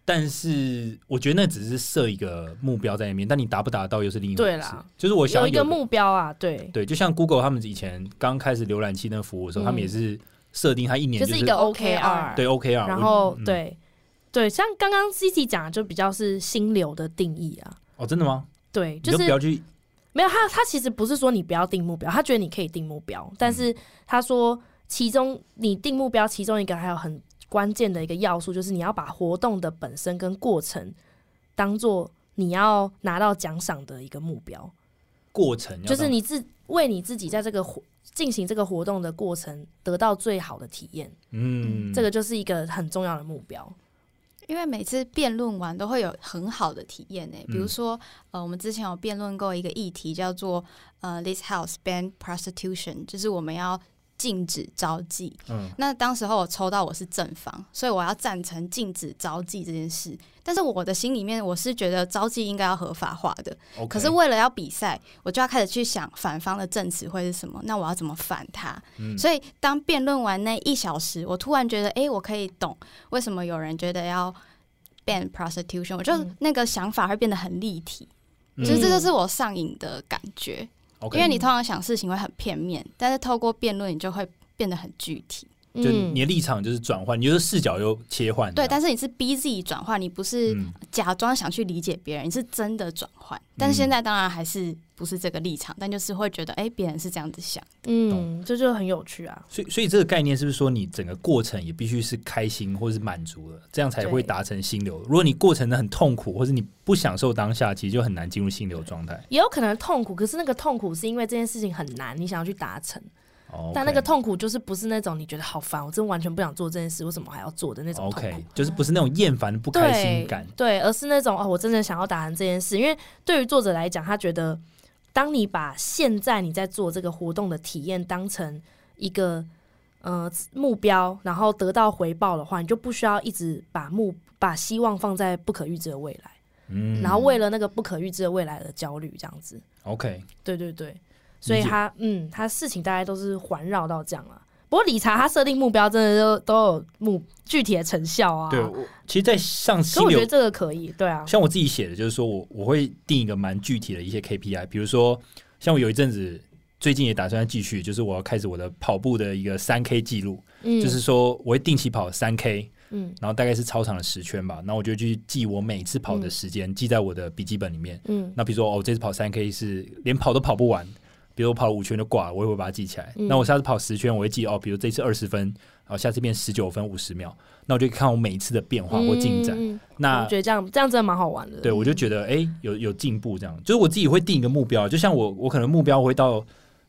但是我觉得那只是设一个目标在那边，但你达不达到又是另一回事。对啦，就是我想一个目标啊，对，对，就像 Google 他们以前刚开始浏览器那服务的时候，嗯他们也是设定他一年就是一个 OKR，对 OKR，然后嗯对对，像刚刚 C C 讲的，就比较是心流的定义啊。哦，真的吗？对，你就就是不要去没有他，他其实不是说你不要定目标，他觉得你可以定目标，但是他说其中你定目标，其中一个还有很关键的一个要素，就是你要把活动的本身跟过程当做你要拿到奖赏的一个目标，过程就是你自为你自己在这个活进行这个活动的过程得到最好的体验，嗯，这个就是一个很重要的目标。因为每次辩论完都会有很好的体验呢。比如嗯说，呃，我们之前有辩论过一个议题，叫做呃，this house ban prostitution，就是我们要禁止招妓。嗯那当时候我抽到我是正方，所以我要赞成禁止招妓这件事。但是我的心里面我是觉得招妓应该要合法化的。可是为了要比赛，我就要开始去想反方的证词会是什么，那我要怎么反他？嗯所以当辩论完那一小时，我突然觉得，哎、我可以懂为什么有人觉得要 ban prostitution，我就嗯那个想法会变得很立体，嗯就是这就是我上瘾的感觉。因为你通常想事情会很片面，但是透过辩论，你就会变得很具体。就嗯你的立场就是转换，你就是视角又切换对，但是你是逼自己转换，你不是嗯假装想去理解别人，你是真的转换。但是现在当然还是不是这个立场，但就是会觉得，哎、别人是这样子想。嗯，这就很有趣啊。所以，所以这个概念是不是说，你整个过程也必须是开心或是满足的，这样才会达成心流？如果你过程的很痛苦，或是你不享受当下，其实就很难进入心流状态。也有可能痛苦，可是那个痛苦是因为这件事情很难，你想要去达成。哦但那个痛苦就是不是那种你觉得好烦，我真完全不想做这件事，为什么还要做的那种痛苦。OK，就是不是那种厌烦的不开心感。对，而是那种哦，我真的想要达成这件事。因为对于作者来讲，他觉得，当你把现在你在做这个活动的体验当成一个呃目标，然后得到回报的话，你就不需要一直把目把希望放在不可预知的未来，嗯然后为了那个不可预知的未来而焦虑，这样子。OK，对对对，所以他嗯，他事情大概都是环绕到这样了。不过理查他设定目标真的都都有目具体的成效啊。对，我其实，在上可心流我觉得这个可以，对啊，像我自己写的，就是说我我会定一个蛮具体的一些 KPI，比如说像我有一阵子最近也打算继续，就是我要开始我的跑步的一个三 K 记录，嗯，就是说我会定期跑三 K，嗯然后大概是操场的十圈吧，然后我就去记我每次跑的时间，记在我的笔记本里面。嗯那比如说哦，我这次跑三 K 是连跑都跑不完，比如我跑了五圈就挂了，我也会把它记起来。嗯那我下次跑十圈，我会记哦，比如这次二十分，然后下次变十九分五十秒，那我就看我每一次的变化或进展。那我觉得这样这样真的蛮好玩的。对，我就觉得哎、诶有有进步，这样就是我自己会定一个目标，就像我我可能目标会到，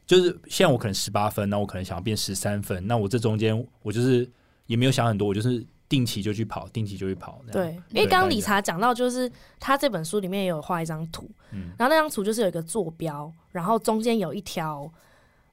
就是现在我可能十八分，那我可能想要变十三分，那我这中间我就是也没有想很多，我就是定期就去跑，定期就去跑，对，因为刚刚理查讲到，就是他这本书里面也有画一张图，嗯。然后那张图就是有一个坐标，然后中间有一条，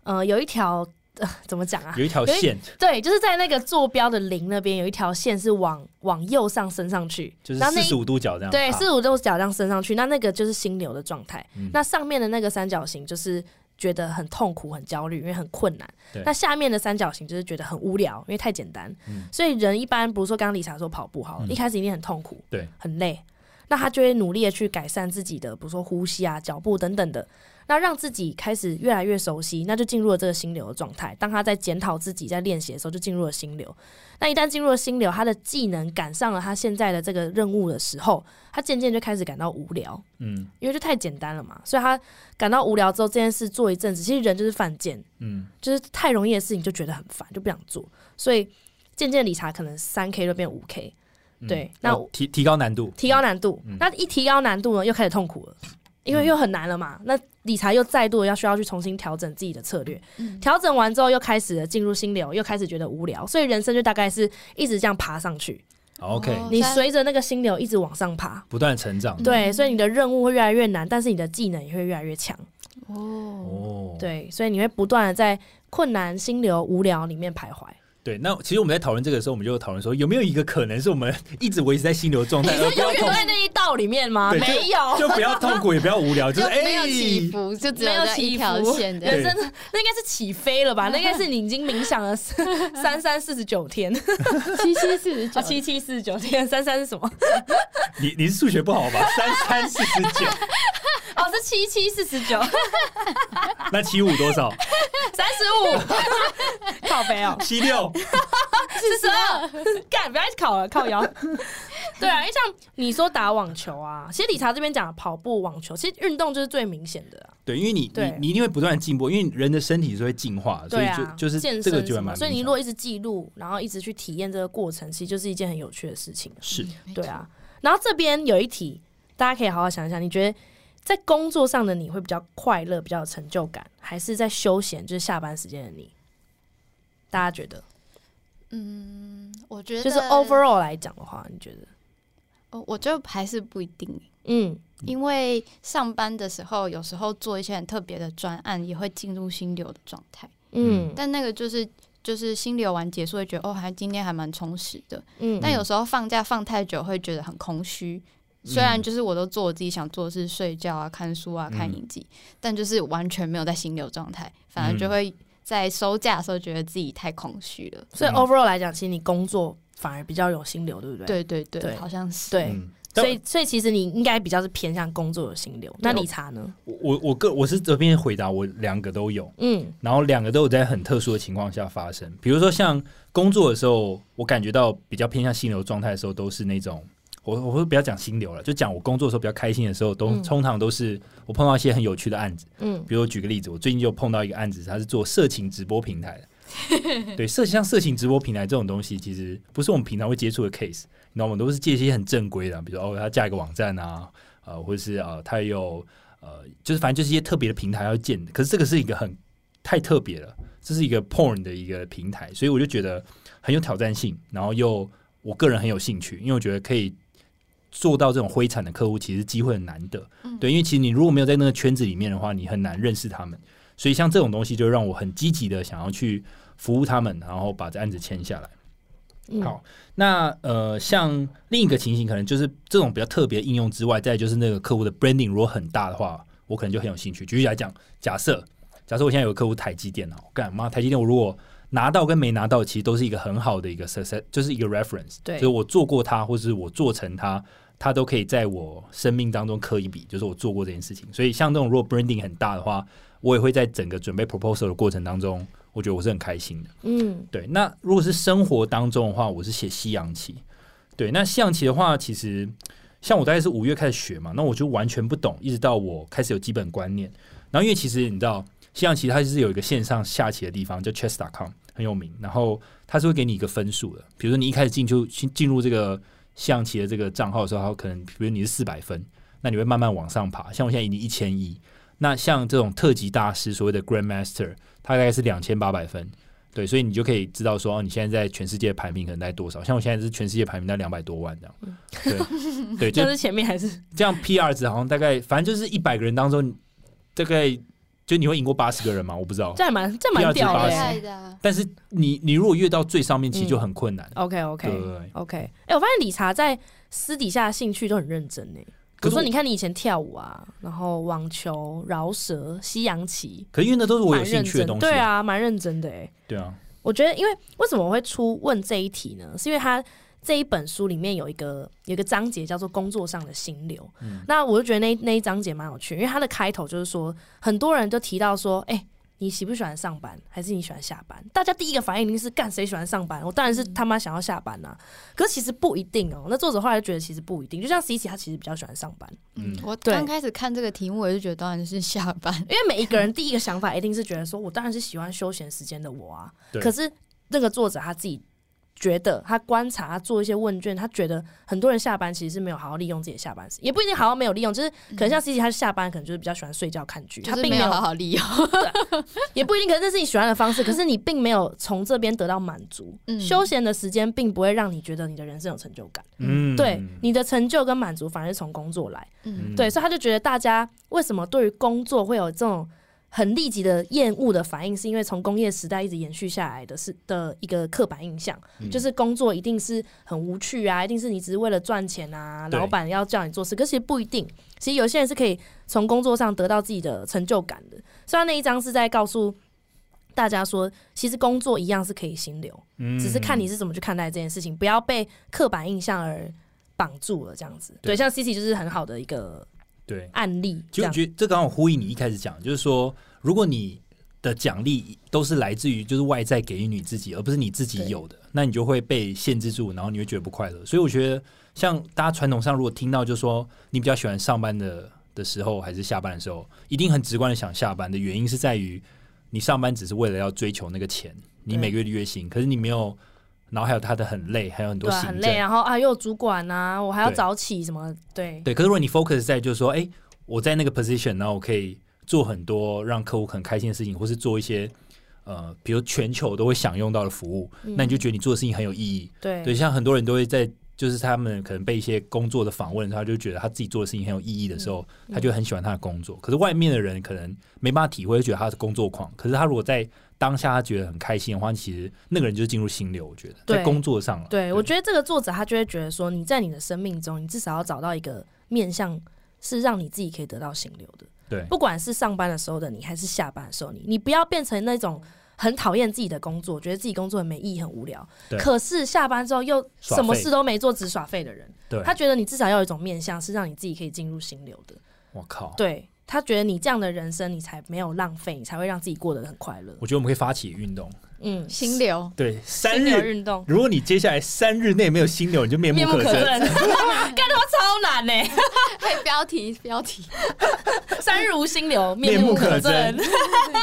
呃，有一条、呃、[LAUGHS] 怎么讲啊？有一条线，对，就是在那个坐标的零那边有一条线是往往右上升上去，就是四十五度角这样，对，四十五度角这样升上去，那那个就是心流的状态。嗯。那上面的那个三角形就是觉得很痛苦、很焦虑，因为很困难对。那下面的三角形就是觉得很无聊，因为太简单。嗯所以人一般，比如说刚刚理查说跑步好了，嗯一开始一定很痛苦，对，很累。那他就会努力的去改善自己的，比如说呼吸啊、脚步等等的，那让自己开始越来越熟悉，那就进入了这个心流的状态。当他在检讨自己在练习的时候，就进入了心流。那一旦进入了心流，他的技能赶上了他现在的这个任务的时候，他渐渐就开始感到无聊，嗯因为就太简单了嘛。所以他感到无聊之后，这件事做一阵子，其实人就是犯贱，嗯就是太容易的事情就觉得很烦，就不想做。所以渐渐理查可能三 K 就变五 K，嗯对那哦提提高难度，提高难度。嗯那一提高难度呢，又开始痛苦了，因为又很难了嘛。那理财又再度要需要去重新调整自己的策略，嗯调整完之后又开始了进入心流，又开始觉得无聊，所以人生就大概是一直这样爬上去。OK，哦你随着那个心流一直往上爬，不断成长，对，所以你的任务会越来越难，但是你的技能也会越来越强。哦，哦，对，所以你会不断的在困难、心流、无聊里面徘徊。对，那其实我们在讨论这个的时候，我们就讨论说，有没有一个可能是我们 [LAUGHS] 一直维持在心流状态，而不要永远都，在那一道里面吗？对就没有，就不要痛苦，也不要无聊，[LAUGHS] 就是哎，没有起伏，就只没有在一起伏，条线的。人生那应该是起飞了吧？那应该是你已经冥想了 [LAUGHS] 三三四十九天，七七四十九啊，七七四十九天，三三是什么？你你是数学不好吧？三三四十九，哦，是七七四十九，[LAUGHS] 那七五多少？[LAUGHS] 三十五，[LAUGHS] 靠背哦，七六，四十二，干，不要考了，靠腰。对啊，因为像你说打网球啊，其实理查这边讲跑步、网球，其实运动就是最明显的啊。对，因为你你你一定会不断地进步，因为人的身体是会进化的，所以就就是健这个就还蛮，所以你如果一直记录，然后一直去体验这个过程，其实就是一件很有趣的事情。是。对啊，然后这边有一题，大家可以好好想一想，你觉得在工作上的你会比较快乐、比较有成就感，还是在休闲，就是下班时间的你？大家觉得，嗯，我觉得就是 overall 来讲的话，你觉得？哦，我觉得还是不一定，嗯，因为上班的时候，有时候做一些很特别的专案，也会进入心流的状态。嗯但那个就是就是心流完结束，会觉得哦，还今天还蛮充实的。嗯但有时候放假放太久，会觉得很空虚。虽然就是我都做我自己想做的事，睡觉啊、看书啊、看影集，但就是完全没有在心流状态，反而就会在收假的时候觉得自己太空虚了。所以 overall 来讲，其实你工作反而比较有心流，对不对？对对对，对好像是。对，嗯，所以所以其实你应该比较是偏向工作的心流。那理查呢？我我我个我是这边回答，我两个都有，嗯然后两个都有在很特殊的情况下发生。比如说像工作的时候，我感觉到比较偏向心流状态的时候，都是那种我我会不要讲心流了，就讲我工作的时候比较开心的时候，都嗯通常都是我碰到一些很有趣的案子。嗯比如我举个例子，我最近就碰到一个案子，它是做色情直播平台的。对，色像色情直播平台这种东西，其实不是我们平常会接触的 case，你知道吗？都是借一些很正规的，比如说哦，他架一个网站啊，呃，或者是呃，他有呃，就是反正就是一些特别的平台要建的。可是这个是一个很太特别了，这是一个 porn 的一个平台，所以我就觉得很有挑战性，然后又我个人很有兴趣，因为我觉得可以做到这种灰产的客户，其实机会很难得。嗯对，因为其实你如果没有在那个圈子里面的话，你很难认识他们。所以像这种东西，就让我很积极的想要去服务他们，然后把这案子签下来。嗯，好，那呃，像另一个情形，可能就是这种比较特别应用之外，再就是那个客户的 branding 如果很大的话，我可能就很有兴趣。举例来讲，假设假设我现在有个客户台积电脑，干嘛？台积电我如果拿到跟没拿到，其实都是一个很好的一个 success，就是一个 reference。对就是我做过它，或是我做成它，它都可以在我生命当中刻一笔，就是我做过这件事情。所以像这种如果 branding 很大的话，我也会在整个准备 proposal 的过程当中，我觉得我是很开心的。嗯对，那如果是生活当中的话，我是写西洋棋。对，那西洋棋的话，其实像我大概是五月开始学嘛，那我就完全不懂，一直到我开始有基本观念。然后因为其实你知道，西洋棋它是有一个线上下棋的地方，叫 chess.com，很有名。然后它是会给你一个分数的，比如说你一开始进就进进入这个西洋棋的这个账号的时候，它可能比如你是四百分，那你会慢慢往上爬。像我现在已经一千一，那像这种特级大师，所谓的 Grandmaster，它大概是两千八百分。对，所以你就可以知道说，哦，你现在在全世界排名可能在多少？像我现在是全世界排名在两百多万这样。对对，[LAUGHS] 就是前面还是这样 PR 值好像大概，反正就是一百个人当中，大概就你会赢过八十个人吗？我不知道。这还蛮这蛮屌的。但是你你如果越到最上面，其实就很困难。OK OK OK，哎、我发现理查在私底下兴趣都很认真呢。比如说，可是我你看你以前跳舞啊，然后网球、饶舌、西洋棋，可是因为那都是我有蛮认真。兴趣的东西。对，啊，蛮认真的哎。对啊，我觉得，因为为什么我会出问这一题呢？是因为他这一本书里面有一个有一个章节叫做“工作上的心流”。嗯那我就觉得那那一章节蛮有趣，因为它的开头就是说，很多人就提到说，哎、你喜不喜欢上班，还是你喜欢下班？大家第一个反应一定是干谁喜欢上班？我当然是他妈想要下班呐、啊可是其实不一定哦、那作者后来就觉得其实不一定，就像 C C 他其实比较喜欢上班，嗯我对刚开始看这个题目，我就觉得当然是下班。[LAUGHS] 因为每一个人第一个想法一定是觉得说，我当然是喜欢休闲时间的我啊。可是那个作者他自己觉得，他观察，他做一些问卷，他觉得很多人下班其实是没有好好利用自己的下班时间，也不一定好好没有利用，就是可能像 C C 他下班可能就是比较喜欢睡觉看剧，就是没他并没有有好好利用，[LAUGHS] 也不一定，可能这是你喜欢的方式，可是你并没有从这边得到满足。嗯。休闲的时间并不会让你觉得你的人生有成就感，嗯，对你的成就跟满足反而是从工作来。嗯。对，所以他就觉得大家为什么对于工作会有这种很立即的厌恶的反应，是因为从工业时代一直延续下来的是的一个刻板印象，嗯就是工作一定是很无趣啊，一定是你只是为了赚钱啊，老板要叫你做事，可是其实不一定。其实有些人是可以从工作上得到自己的成就感的。虽然那一章是在告诉大家说，其实工作一样是可以心流，嗯只是看你是怎么去看待这件事情，不要被刻板印象而绑住了。这样子，对对，像 C C 就是很好的一个对。案例。这样其实我觉得这刚好呼应你一开始讲，就是说，如果你的奖励都是来自于就是外在给予你自己，而不是你自己有的，那你就会被限制住，然后你会觉得不快乐。所以我觉得，像大家传统上如果听到就是说你比较喜欢上班的的时候，还是下班的时候，一定很直观的想下班的原因是在于你上班只是为了要追求那个钱，你每个月的月薪，可是你没有，然后还有他的很累，还有很多对啊，行政很累，，然后啊又有主管啊，我还要早起什么，对对，可是如果你 focus 在就是说，哎、我在那个 position，然后我可以做很多让客户很开心的事情，或是做一些呃，比如全球都会享用到的服务，嗯那你就觉得你做的事情很有意义。对对，像很多人都会在。就是他们可能被一些工作的访问，他就觉得他自己做的事情很有意义的时候，嗯他就很喜欢他的工作。可是外面的人可能没办法体会，就觉得他是工作狂。可是他如果在当下他觉得很开心的话，其实那个人就是进入心流。我觉得对在工作上了，对，我觉得这个作者他就会觉得说，你在你的生命中，你至少要找到一个面向，是让你自己可以得到心流的。对不管是上班的时候的你，还是下班的时候你，你不要变成那种很讨厌自己的工作，觉得自己工作很没意义、很无聊。对可是下班之后又什么事都没做，只耍废的人，对，他觉得你至少要有一种面向，是让你自己可以进入心流的。我靠，对他觉得你这样的人生，你才没有浪费，你才会让自己过得很快乐。我觉得我们可以发起运动，嗯，心流，对，三日运动。如果你接下来三日内没有心流，你就面目面目可可憎。憎，[LAUGHS] 干他妈超难呢、嘿，标题标题，[LAUGHS] 三日无心流，面目可憎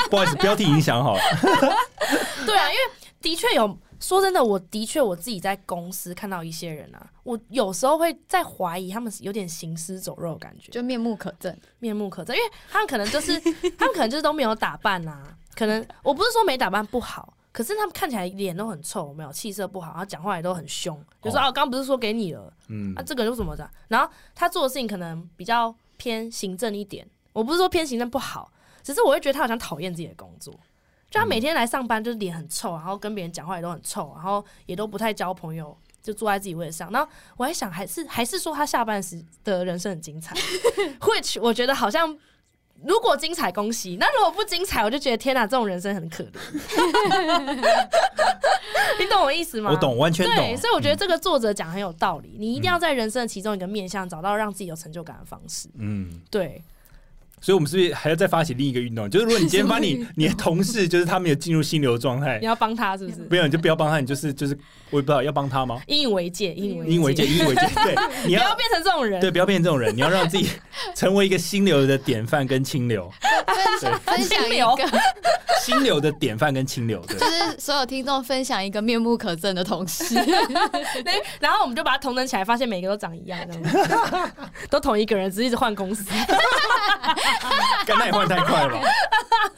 不好意思，标题已经想好了。[LAUGHS] 对啊，因为的确有，说真的，我的确我自己在公司看到一些人啊，我有时候会在怀疑他们有点行尸走肉的感觉，就面目可憎。面目可憎，因为他们可能就是 [LAUGHS] 他们可能就是都没有打扮啊，可能我不是说没打扮不好。可是他们看起来脸都很臭，没有气色不好，然后讲话也都很凶，就说哦啊，刚刚不是说给你了，嗯啊，，这个又怎么着？然后他做的事情可能比较偏行政一点，我不是说偏行政不好，只是我会觉得他好像讨厌自己的工作，就他每天来上班就是脸很臭，然后跟别人讲话也都很臭，然后也都不太交朋友，就坐在自己位置上。然后我还想，还是还是说他下班时的人生很精彩，[LAUGHS] which 我觉得好像。如果精彩，恭喜；那如果不精彩，我就觉得天哪，这种人生很可怜。[LAUGHS] 你懂我意思吗？我懂，完全懂。对，所以我觉得嗯这个作者讲很有道理。你一定要在人生的其中一个面向找到让自己有成就感的方式。嗯，对，所以我们是不是还要再发起另一个运动？就是如果你今天把你 [LAUGHS] 你的同事，就是他没有进入心流状态你，要帮他是不是？不要你就不要帮他，你就是就是我也不知道要帮他吗？引以为戒，引以为戒，引以为戒。对，[LAUGHS] 你要不要变成这种人。对，不要变成这种人，你要让自己成为一个心流的典范跟清流，对，分享一流个，心流的典范跟清流。对 [LAUGHS] 就，是所有听众分享一个面目可憎的同事，然后我们就把它同等起来，发现每个都长一样，都同一个人，只是一直换公司。[LAUGHS] 刚才也换太快了吧？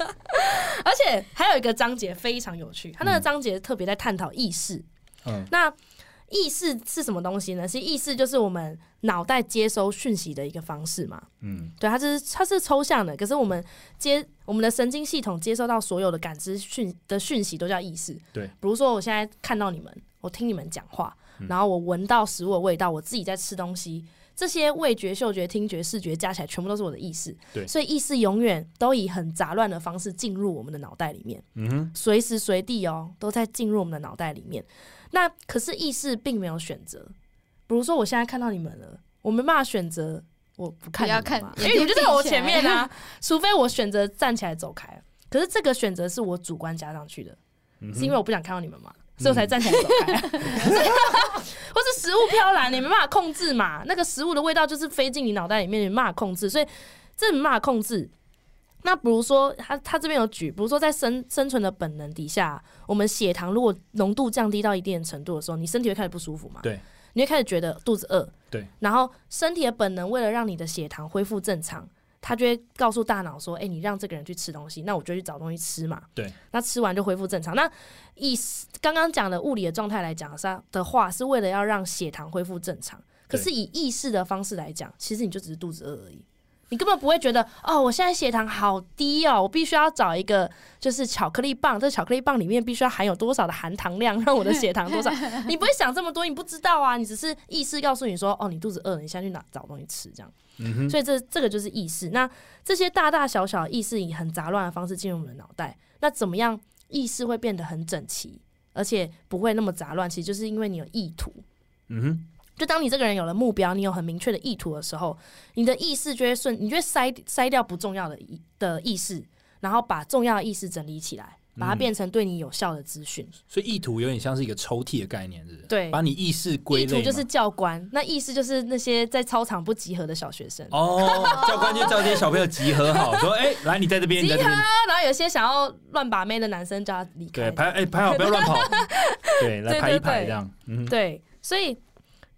[LAUGHS] 而且还有一个章节非常有趣，它那个章节特别在探讨意识。嗯那意识是什么东西呢？是意识就是我们脑袋接收讯息的一个方式嘛。嗯对，它是它是抽象的，可是我们接我们的神经系统接收到所有的感知讯的讯息都叫意识。对，比如说我现在看到你们，我听你们讲话，然后我闻到食物的味道，我自己在吃东西，这些味觉、嗅觉、听觉、视觉加起来全部都是我的意识。对所以意识永远都以很杂乱的方式进入我们的脑袋里面。嗯哼，随时随地哦，都在进入我们的脑袋里面。那可是意识并没有选择，比如说我现在看到你们了，我没办法选择我不看你们因为你们就在我前面啊，[LAUGHS] 除非我选择站起来走开。可是这个选择是我主观加上去的，嗯是因为我不想看到你们嘛，所以我才站起来走开。[LAUGHS] 或是食物飘来，你没办法控制嘛，那个食物的味道就是飞进你脑袋里面，你没办法控制，所以这没办法控制。那比如说，他他这边有举，比如说在生生存的本能底下，我们血糖如果浓度降低到一定的程度的时候，你身体会开始不舒服嘛？对，你会开始觉得肚子饿。对，然后身体的本能为了让你的血糖恢复正常，他就会告诉大脑说：“哎、你让这个人去吃东西，那我就去找东西吃嘛。”对，那吃完就恢复正常。那以刚刚讲的物理的状态来讲是的话，是为了要让血糖恢复正常。可是以意识的方式来讲，其实你就只是肚子饿而已。你根本不会觉得哦，我现在血糖好低哦，我必须要找一个就是巧克力棒，这巧克力棒里面必须要含有多少的含糖量，让我的血糖多少？[LAUGHS] 你不会想这么多，你不知道啊，你只是意识告诉你说，哦，你肚子饿了，你先去哪找东西吃，这样。嗯，所以这这个就是意识。那这些大大小小的意识以很杂乱的方式进入我们的脑袋，那怎么样意识会变得很整齐，而且不会那么杂乱？其实就是因为你有意图。嗯哼，就当你这个人有了目标，你有很明确的意图的时候，你的意识就会顺，你就会筛筛掉不重要的意的意识，然后把重要的意识整理起来，把它嗯变成对你有效的资讯。所以意图有点像是一个抽屉的概念，是不是？对把你意识归。意图就是教官，那意识就是那些在操场不集合的小学生。哦，教官就叫这些小朋友集合好，说：“哎、来，你在这边，你在这边。啊，[LAUGHS] 然后有些想要乱把妹的男生叫他离”开。对，排哎、排好，不要乱跑。[LAUGHS] 对，来排一排这样。嗯，对，所以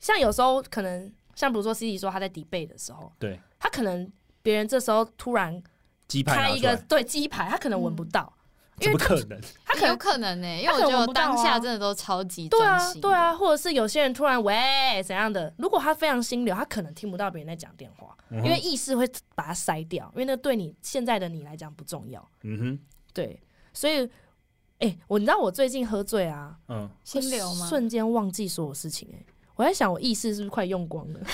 像有时候可能像比如说 C C 说他在 debate 的时候，对，他可能别人这时候突然鸡排开一个对鸡排，他可能闻不到，因怎为么可能？有他可能可能呢、因为我觉得当下真的都超级对啊专心。对啊，，或者是有些人突然喂怎样的，如果他非常心流，他可能听不到别人在讲电话，嗯因为意识会把它筛掉，因为那对你现在的你来讲不重要。嗯哼，对，所以，哎、我你知道我最近喝醉啊，嗯，心流吗？瞬间忘记所有事情、哎，我在想我意识是不是快用光了？[LAUGHS]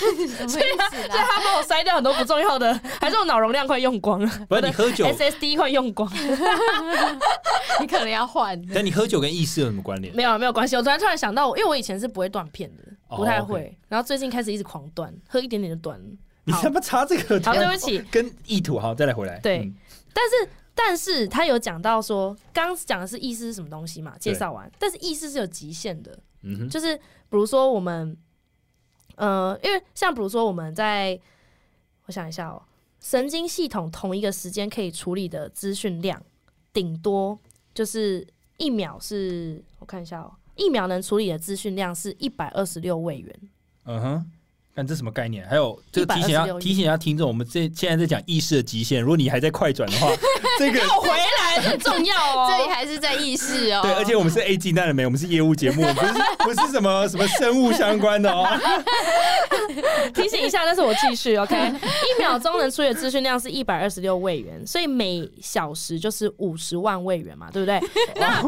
所以他所以？他帮我筛掉很多不重要的，还是我脑容量快用光了不是你喝酒，，SSD 快用光，[LAUGHS] 你可能要换。但你喝酒跟意识有什么关联？没有没有关系。我突然突然想到，因为我以前是不会断片的，哦不太会，然后最近开始一直狂断，喝一点点就断了。你他妈插这个？好，对不起，跟意图好，再来回来。对嗯但是但是他有讲到说，刚刚讲的是意识是什么东西嘛？介绍完，但是意识是有极限的，嗯哼，就是比如说我们，呃，因为像比如说我们在，我想一下哦，神经系统同一个时间可以处理的资讯量，顶多就是一秒是，我看一下哦，一秒能处理的资讯量是一百二十六位元。嗯哼。看这什么概念？还有这个提醒126要提醒一下听众，我们这现在在讲意识的极限。如果你还在快转的话，[LAUGHS] 这个给我回来，很重要哦。这里还是在意识哦。对，而且我们是 A 进蛋了没？我们是业务节目，不是 [LAUGHS] 不是什么什么生物相关的哦。[LAUGHS] 提醒一下，但是我继续 OK。一秒钟能处理的资讯量是一百二十六位元，所以每小时就是五十万位元嘛，对不对？那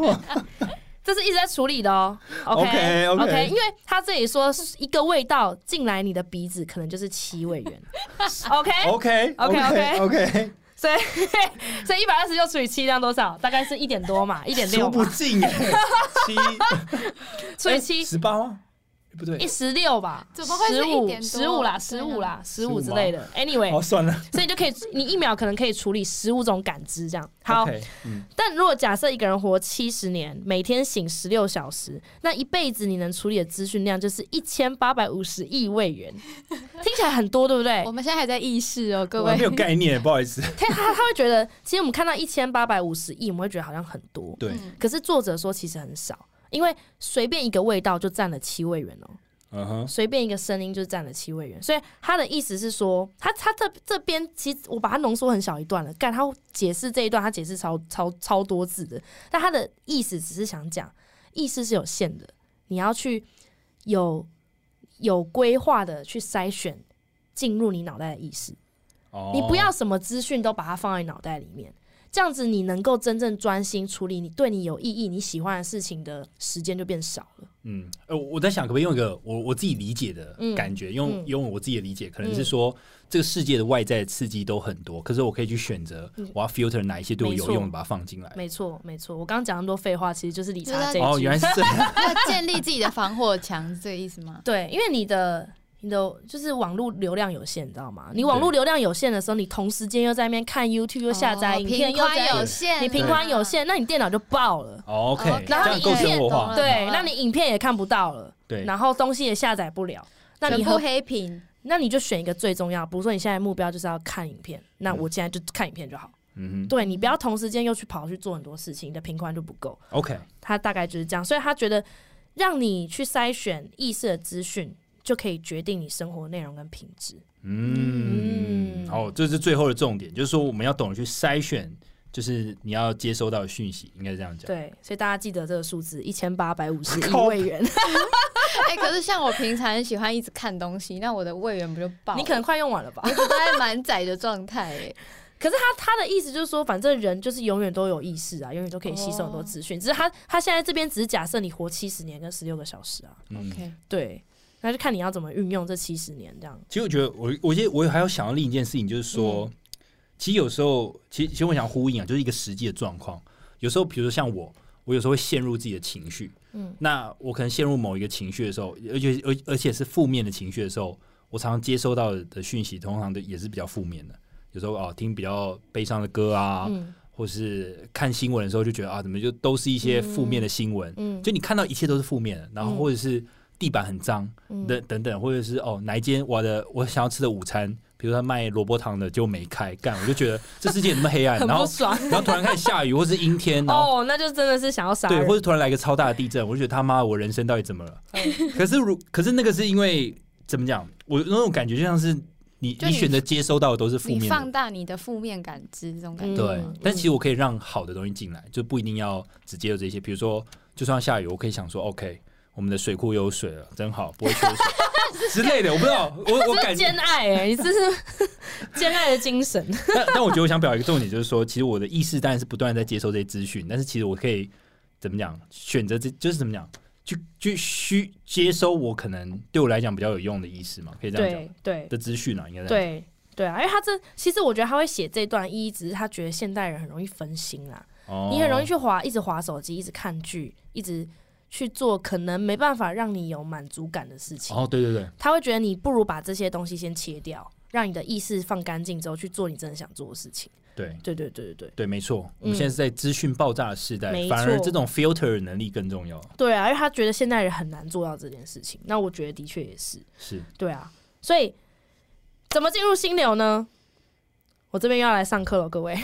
这是一直在处理的哦。OK OK，OK 因为他这里说一个味道进来你的鼻子，可能就是七味源。[LAUGHS] OK，OK OK，OK OK，所以 [LAUGHS] 所以一百二十六除以七，量多少？大概是一点多嘛，一点六数不嘛，尽哎，七 [LAUGHS] 除以七十八吗？不对一，十六吧，怎么会十五1点多十五啦，十五啦，十五之类的。Anyway，好算了。所以你就可以，你一秒可能可以处理十五种感知，这样 [LAUGHS] 好。但如果假设一个人活七十年，每天醒十六小时，那一辈子你能处理的资讯量就是一千八百五十亿位元，[LAUGHS] 听起来很多，对不对我？们现在还在意识哦，各位没。有概念，不好意思。[LAUGHS] 他他他会觉得，其实我们看到一千八百五十亿，我们会觉得好像很多，对，可是作者说其实很少，因为随便一个味道就占了七位元哦。嗯哼，随便一个声音就占了七位元，所以他的意思是说，他他这这边其实我把它浓缩很小一段了，干他解释这一段，他解释超超超多字的，但他的意思只是想讲，意识是有限的，你要去有有规划的去筛选进入你脑袋的意识，哦你不要什么资讯都把它放在脑袋里面。这样子，你能够真正专心处理你对你有意义、你喜欢的事情的时间就变少了。嗯，呃，我在想可不可以用一个我我自己理解的嗯感觉，用嗯用我自己的理解，可能是说、这个世界的外在的刺激都很多，可是我可以去选择我要 filter 哪一些对我有用的，把它放进来。没错，没错。我刚刚讲那么多废话，其实就是理就是查这一句。哦，原来是这样。[LAUGHS] [LAUGHS] 要建立自己的防火墙，是这个意思吗？对，因为你的你的就是网络流量有限，你知道吗？你网络流量有限的时候，你同时间又在那边看 YouTube，又下载哦影片，又在有限，你频宽有限，那你电脑就爆了。哦 OK，OK 这样够生活化。对，嗯那你影片也看不到了，对，然后东西也下载不了。那你全部黑屏，那你就选一个最重要，比如说你现在目标就是要看影片，那我现在就看影片就好。嗯对你不要同时间又去跑去做很多事情，你的频宽就不够。，OK，他大概就是这样，所以他觉得让你去筛选意识的资讯，就可以决定你生活内容跟品质。嗯，嗯好，这是最后的重点，就是说我们要懂得去筛选就是你要接收到的讯息，应该这样讲。对，所以大家记得这个数字一千八百五十亿靠位元，[LAUGHS] 哎、可是像我平常很喜欢一直看东西，那我的位元不就爆了？你可能快用完了吧？我一直都在满载的状态，哎，[LAUGHS] 可是他他的意思就是说，反正人就是永远都有意识啊，永远都可以吸收很多资讯。只是他他现在这边只是假设你活七十年跟十六个小时啊，嗯 OK，对，那就看你要怎么运用这七十年这样。其实我觉得我，我觉得我还要想到另一件事情，就是说，嗯其实有时候，其实其实我想呼应啊，就是一个实际的状况。有时候，比如说像我，我有时候会陷入自己的情绪，嗯，那我可能陷入某一个情绪的时候，而且而而且是负面的情绪的时候，我常常接收到的讯息，通常的也是比较负面的。有时候啊，听比较悲伤的歌啊，嗯或是看新闻的时候，就觉得啊，怎么就都是一些负面的新闻，嗯，就你看到一切都是负面的，然后嗯或者是地板很脏，嗯等等等，或者是哦哪一间我的我想要吃的午餐，比如说他卖萝卜汤的就没开，干我就觉得 [LAUGHS] 这世界怎么那么黑暗，很然后然后突然开始下雨或是阴天，哦，那就真的是想要杀对，或者突然来个超大的地震，我就觉得他妈我人生到底怎么了？嗯可是如可是那个是因为怎么讲，我那种感觉就像是你你你选择接收到的都是负面。放大你的负面感知，这种感嗯觉。对，但其实我可以让好的东西进来，就不一定要只接受这些。比如说，就算下雨，我可以想说，OK，我们的水库有水了，[LAUGHS] 真好，不会缺水 [LAUGHS] 之类的。我不知道，我我感觉兼爱哎、[LAUGHS] 你这是兼爱的精神。但但我觉得我想表达一个重点，就是说，其实我的意识当然是不断在接收这些资讯，但是其实我可以怎么讲，选择这就是怎么讲，去去需接收我可能对我来讲比较有用的意思嘛，可以这样讲对对的资讯啊，应该。对对啊，因为他这其实我觉得他会写这段意义，只是他觉得现代人很容易分心啦，哦你很容易去滑，一直滑手机，一直看剧，一直去做可能没办法让你有满足感的事情。哦，对对对，他会觉得你不如把这些东西先切掉，让你的意识放干净之后去做你真的想做的事情。对对对对对对对，没错，我们嗯现在是在资讯爆炸的时代，没反而错这种 filter 的能力更重要。对啊，因为他觉得现代人很难做到这件事情。那我觉得的确也是。是，对啊，所以怎么进入心流呢？我这边又要来上课了，各位。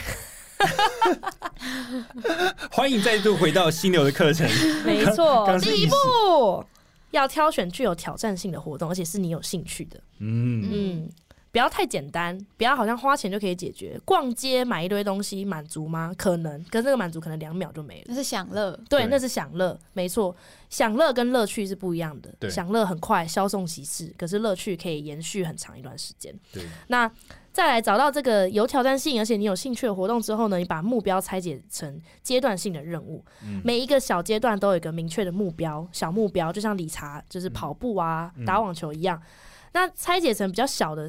[LAUGHS] 欢迎再度回到犀牛的课程。[LAUGHS] 没错第一步要挑选具有挑战性的活动，而且是你有兴趣的。嗯，嗯，不要太简单，不要好像花钱就可以解决。逛街买一堆东西满足吗？可能，跟这个满足可能两秒就没了。那是享乐，对，那是享乐，没错，享乐跟乐趣是不一样的。享乐很快，稍纵即逝，可是乐趣可以延续很长一段时间。对，那再来找到这个有挑战性，而且你有兴趣的活动之后呢，你把目标拆解成阶段性的任务，嗯。每一个小阶段都有一个明确的目标，小目标就像理查就是跑步啊、嗯。打网球一样。那拆解成比较小的，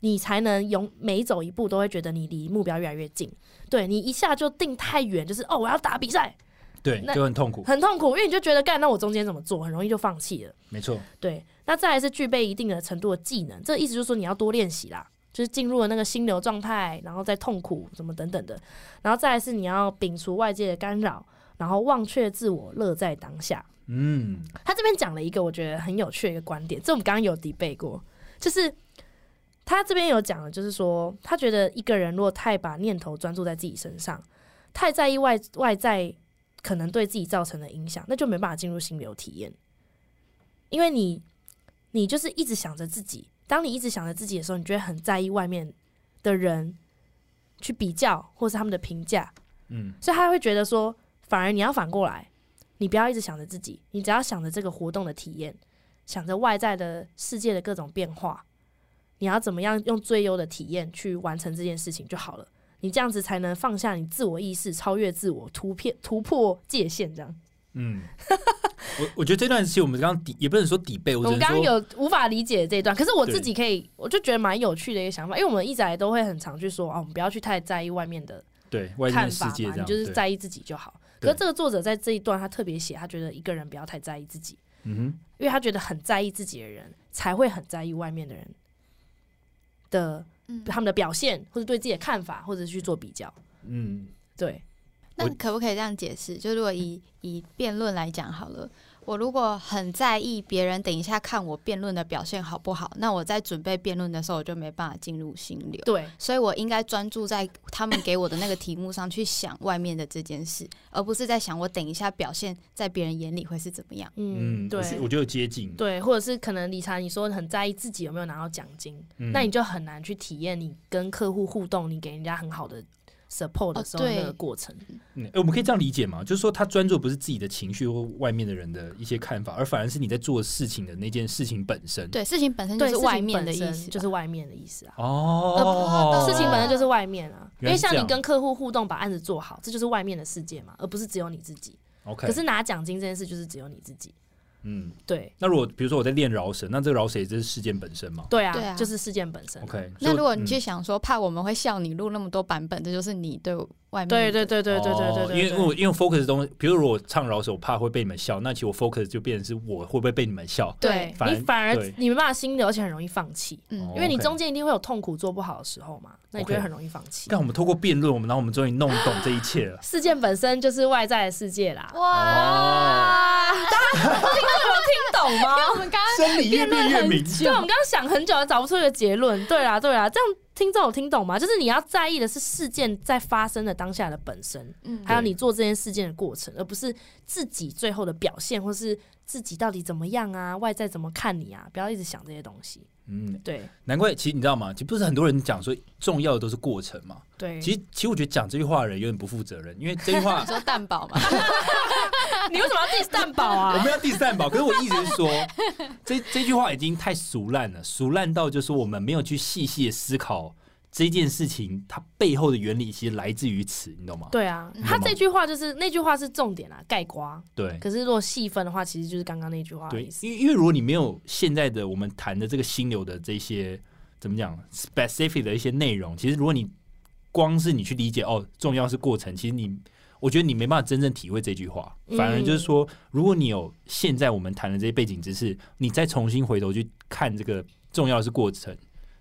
你才能永每走一步都会觉得你离目标越来越近。对你一下就定太远，就是哦我要打比赛，对，那就很痛苦，很痛苦，因为你就觉得干那我中间怎么做，很容易就放弃了。没错，对，那再来是具备一定的程度的技能，这意思就是说你要多练习啦，就是进入了那个心流状态，然后再痛苦什么等等的，然后再来是你要摒除外界的干扰，然后忘却自我，乐在当下。嗯，他这边讲了一个我觉得很有趣的一个观点，这我们刚刚有 debate 过，就是他这边有讲的，就是说他觉得一个人如果太把念头专注在自己身上，太在意外外在可能对自己造成的影响，那就没办法进入心流体验，因为你你就是一直想着自己，当你一直想着自己的时候，你就会很在意外面的人去比较或是他们的评价，嗯，所以他会觉得说，反而你要反过来，你不要一直想着自己，你只要想着这个活动的体验，想着外在的世界的各种变化，你要怎么样用最优的体验去完成这件事情就好了。你这样子才能放下你自我意识，超越自我，突破突破界限。这样，[LAUGHS] 嗯，我我觉得这段其实我们刚刚抵也不能说底背，我我们刚刚有无法理解这一段，可是我自己可以，我就觉得蛮有趣的一个想法，因为我们一直以来都会很常去说啊，我们不要去太在意外面的对外面的世看法嘛，你界这样，对，就是在意自己就好。可是这个作者在这一段，他特别写，他觉得一个人不要太在意自己，嗯哼，因为他觉得很在意自己的人，才会很在意外面的人的嗯，他们的表现，或者对自己的看法，或者去做比较。嗯，对，那可不可以这样解释？就如果以以辩论来讲好了，我如果很在意别人等一下看我辩论的表现好不好，那我在准备辩论的时候，我就没办法进入心流。对，所以我应该专注在他们给我的那个题目上去想外面的这件事，而不是在想我等一下表现在别人眼里会是怎么样。嗯，嗯，对我，觉得接近，对，或者是可能理查你说很在意自己有没有拿到奖金，嗯那你就很难去体验你跟客户互动，你给人家很好的 support 的时候那个过程。嗯，诶我们可以这样理解吗？就是说，他专注不是自己的情绪或外面的人的一些看法，而反而是你在做事情的那件事情本身。对，事情本身就，是外面的意思，就是外面的意思啊。哦，事情本身就是外面啊，因为像你跟客户互动，把案子做好，这就是外面的世界嘛，而不是只有你自己。OK。可是拿奖金这件事就是只有你自己。嗯，对。那如果比如说我在练饶舌，那这个饶舌也就是事件本身嘛？对啊，对啊。就是事件本身。？OK。那如果你嗯去想说，怕我们会笑你录那么多版本，这就是你对外面对的对对对对对对因为我因为 focus 的东西，比如我唱饶舌，我怕会被你们笑，那其实我 focus 就变成是我会不会被你们笑？对。反你反而对。你没办法心流，而且很容易放弃，嗯。哦因为你中间一定会有痛苦做不好的时候嘛，那你就会很容易放弃。但我们透过辩论，我们然后我们终于弄懂这一切了。[LAUGHS] 事件本身就是外在的世界啦，哇，大家听懂吗？[LAUGHS] 我们刚刚真理越辩越明。对，我们刚刚想很久，找不出一个结论。对啦，对啦，这样听众有听懂吗？就是你要在意的是事件在发生的当下的本身，嗯还有你做这件事件的过程，而不是自己最后的表现，或是自己到底怎么样啊，外在怎么看你啊，不要一直想这些东西。嗯，对难怪，其实你知道吗？其实不是很多人讲说重要的都是过程嘛。对，其实，其实我觉得讲这句话的人有点不负责任，因为这句话 [LAUGHS] 你说蛋堡嘛，[LAUGHS] 你为什么要 diss 蛋堡我啊们？要第三宝，可是我意思是说，这这句话已经太俗烂了，俗烂到就是我们没有去细细的思考这件事情它背后的原理，其实来自于此，你懂吗？对啊，嗯他这句话就是那句话是重点啊，盖瓜。对可是如果细分的话，其实就是刚刚那句话的对。因为因为如果你没有现在的我们谈的这个心流的这些怎么讲 specific 的一些内容，其实如果你光是你去理解哦，重要是过程，其实你我觉得你没办法真正体会这句话，嗯反而就是说，如果你有现在我们谈的这些背景知识，你再重新回头去看这个重要的是过程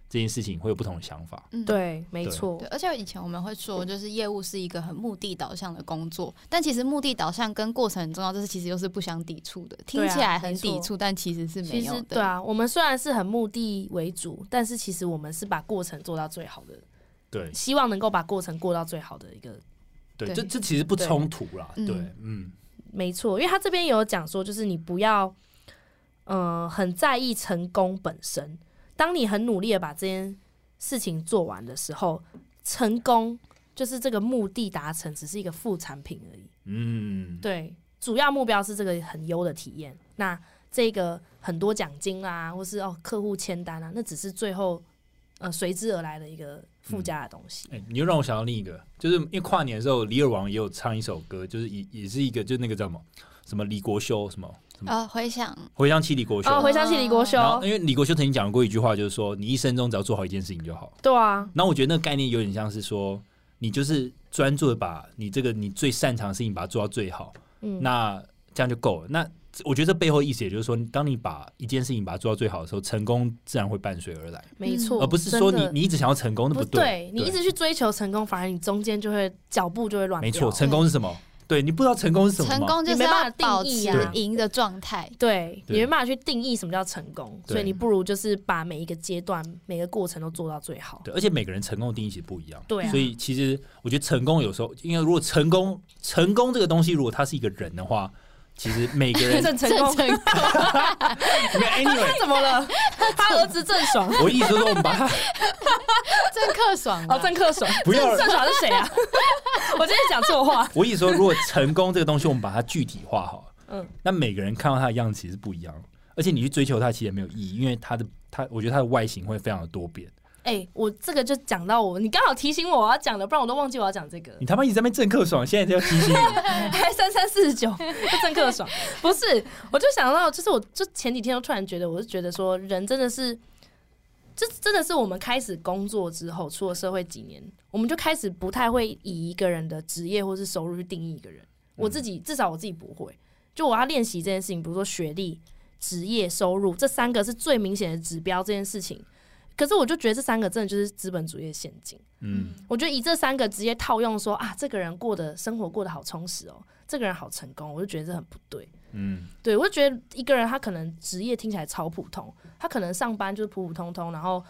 这件事情，会有不同的想法。嗯。对，没错对，。而且以前我们会说，就是业务是一个很目的导向的工作，但其实目的导向跟过程很重要，这是其实又是不相抵触的。听起来很抵触，但其实是没有的。实对啊，我们虽然是很目的为主，但是其实我们是把过程做到最好的，对希望能够把过程过到最好的一个。对，这这其实不冲突啦。对对嗯，嗯，没错，因为他这边有讲说，就是你不要，呃，很在意成功本身。当你很努力的把这件事情做完的时候，成功就是这个目的达成，只是一个副产品而已。嗯，对，主要目标是这个很优的体验。那这个很多奖金啊，或是哦客户签单啊，那只是最后呃随之而来的一个附加的东西。哎、你又让我想到另一个，就是因为跨年的时候，李尔王也有唱一首歌，就是也也是一个，就是那个叫什么什么李国修什么呃，回想回想起李国修。哦，回想起李国修，然后，因为李国修曾经讲过一句话，就是说，你一生中只要做好一件事情就好。对啊，那我觉得那个概念有点像是说，你就是专注的把你这个你最擅长的事情把它做到最好，嗯，那这样就够了。那我觉得这背后意思也就是说，当你把一件事情把它做到最好的时候，成功自然会伴随而来，没错，而不是说你你一直想要成功，那不对。你一直去追求成功，反而你中间就会脚步就会乱。没错，成功是什么？对你不知道成功是什么？成功就是你没办法要保持定义啊赢的状态。对，你没办法去定义什么叫成功，所以你不如就是把每一个阶段、每个过程都做到最好。对，而且每个人成功的定义其实不一样。对啊所以其实我觉得成功有时候，因为如果成功成功这个东西，如果他是一个人的话，其实每个人 [LAUGHS] 郑成功，成 [LAUGHS] 功没有 anyway，怎么了？他儿子郑爽，我意思是说，我们把他郑克爽哦，郑克爽，不要郑郑爽是谁啊？[LAUGHS] 我今天讲错话。我意思说，如果成功这个东西，我们把它具体化好了，嗯，那每个人看到他的样子其实不一样，而且你去追求他其实也没有意义，因为他的他，我觉得他的外形会非常的多变。哎、我这个就讲到我，你刚好提醒我我要讲的，不然我都忘记我要讲这个。你他妈一直在那边正客爽，现在就要提醒你，还 [LAUGHS] 三三四十九，郑克爽不是？我就想到，就是我就前几天都突然觉得，我是觉得说，人真的是，这真的是我们开始工作之后，出了社会几年，我们就开始不太会以一个人的职业或是收入去定义一个人。我自己至少我自己不会，就我要练习这件事情，比如说学历、职业、收入这三个是最明显的指标，这件事情。可是我就觉得这三个真的就是资本主义的陷阱。嗯，我觉得以这三个直接套用说啊，这个人过得生活过得好充实哦，这个人好成功，我就觉得这很不对。嗯，对我就觉得一个人他可能职业听起来超普通，他可能上班就是普普通通，然后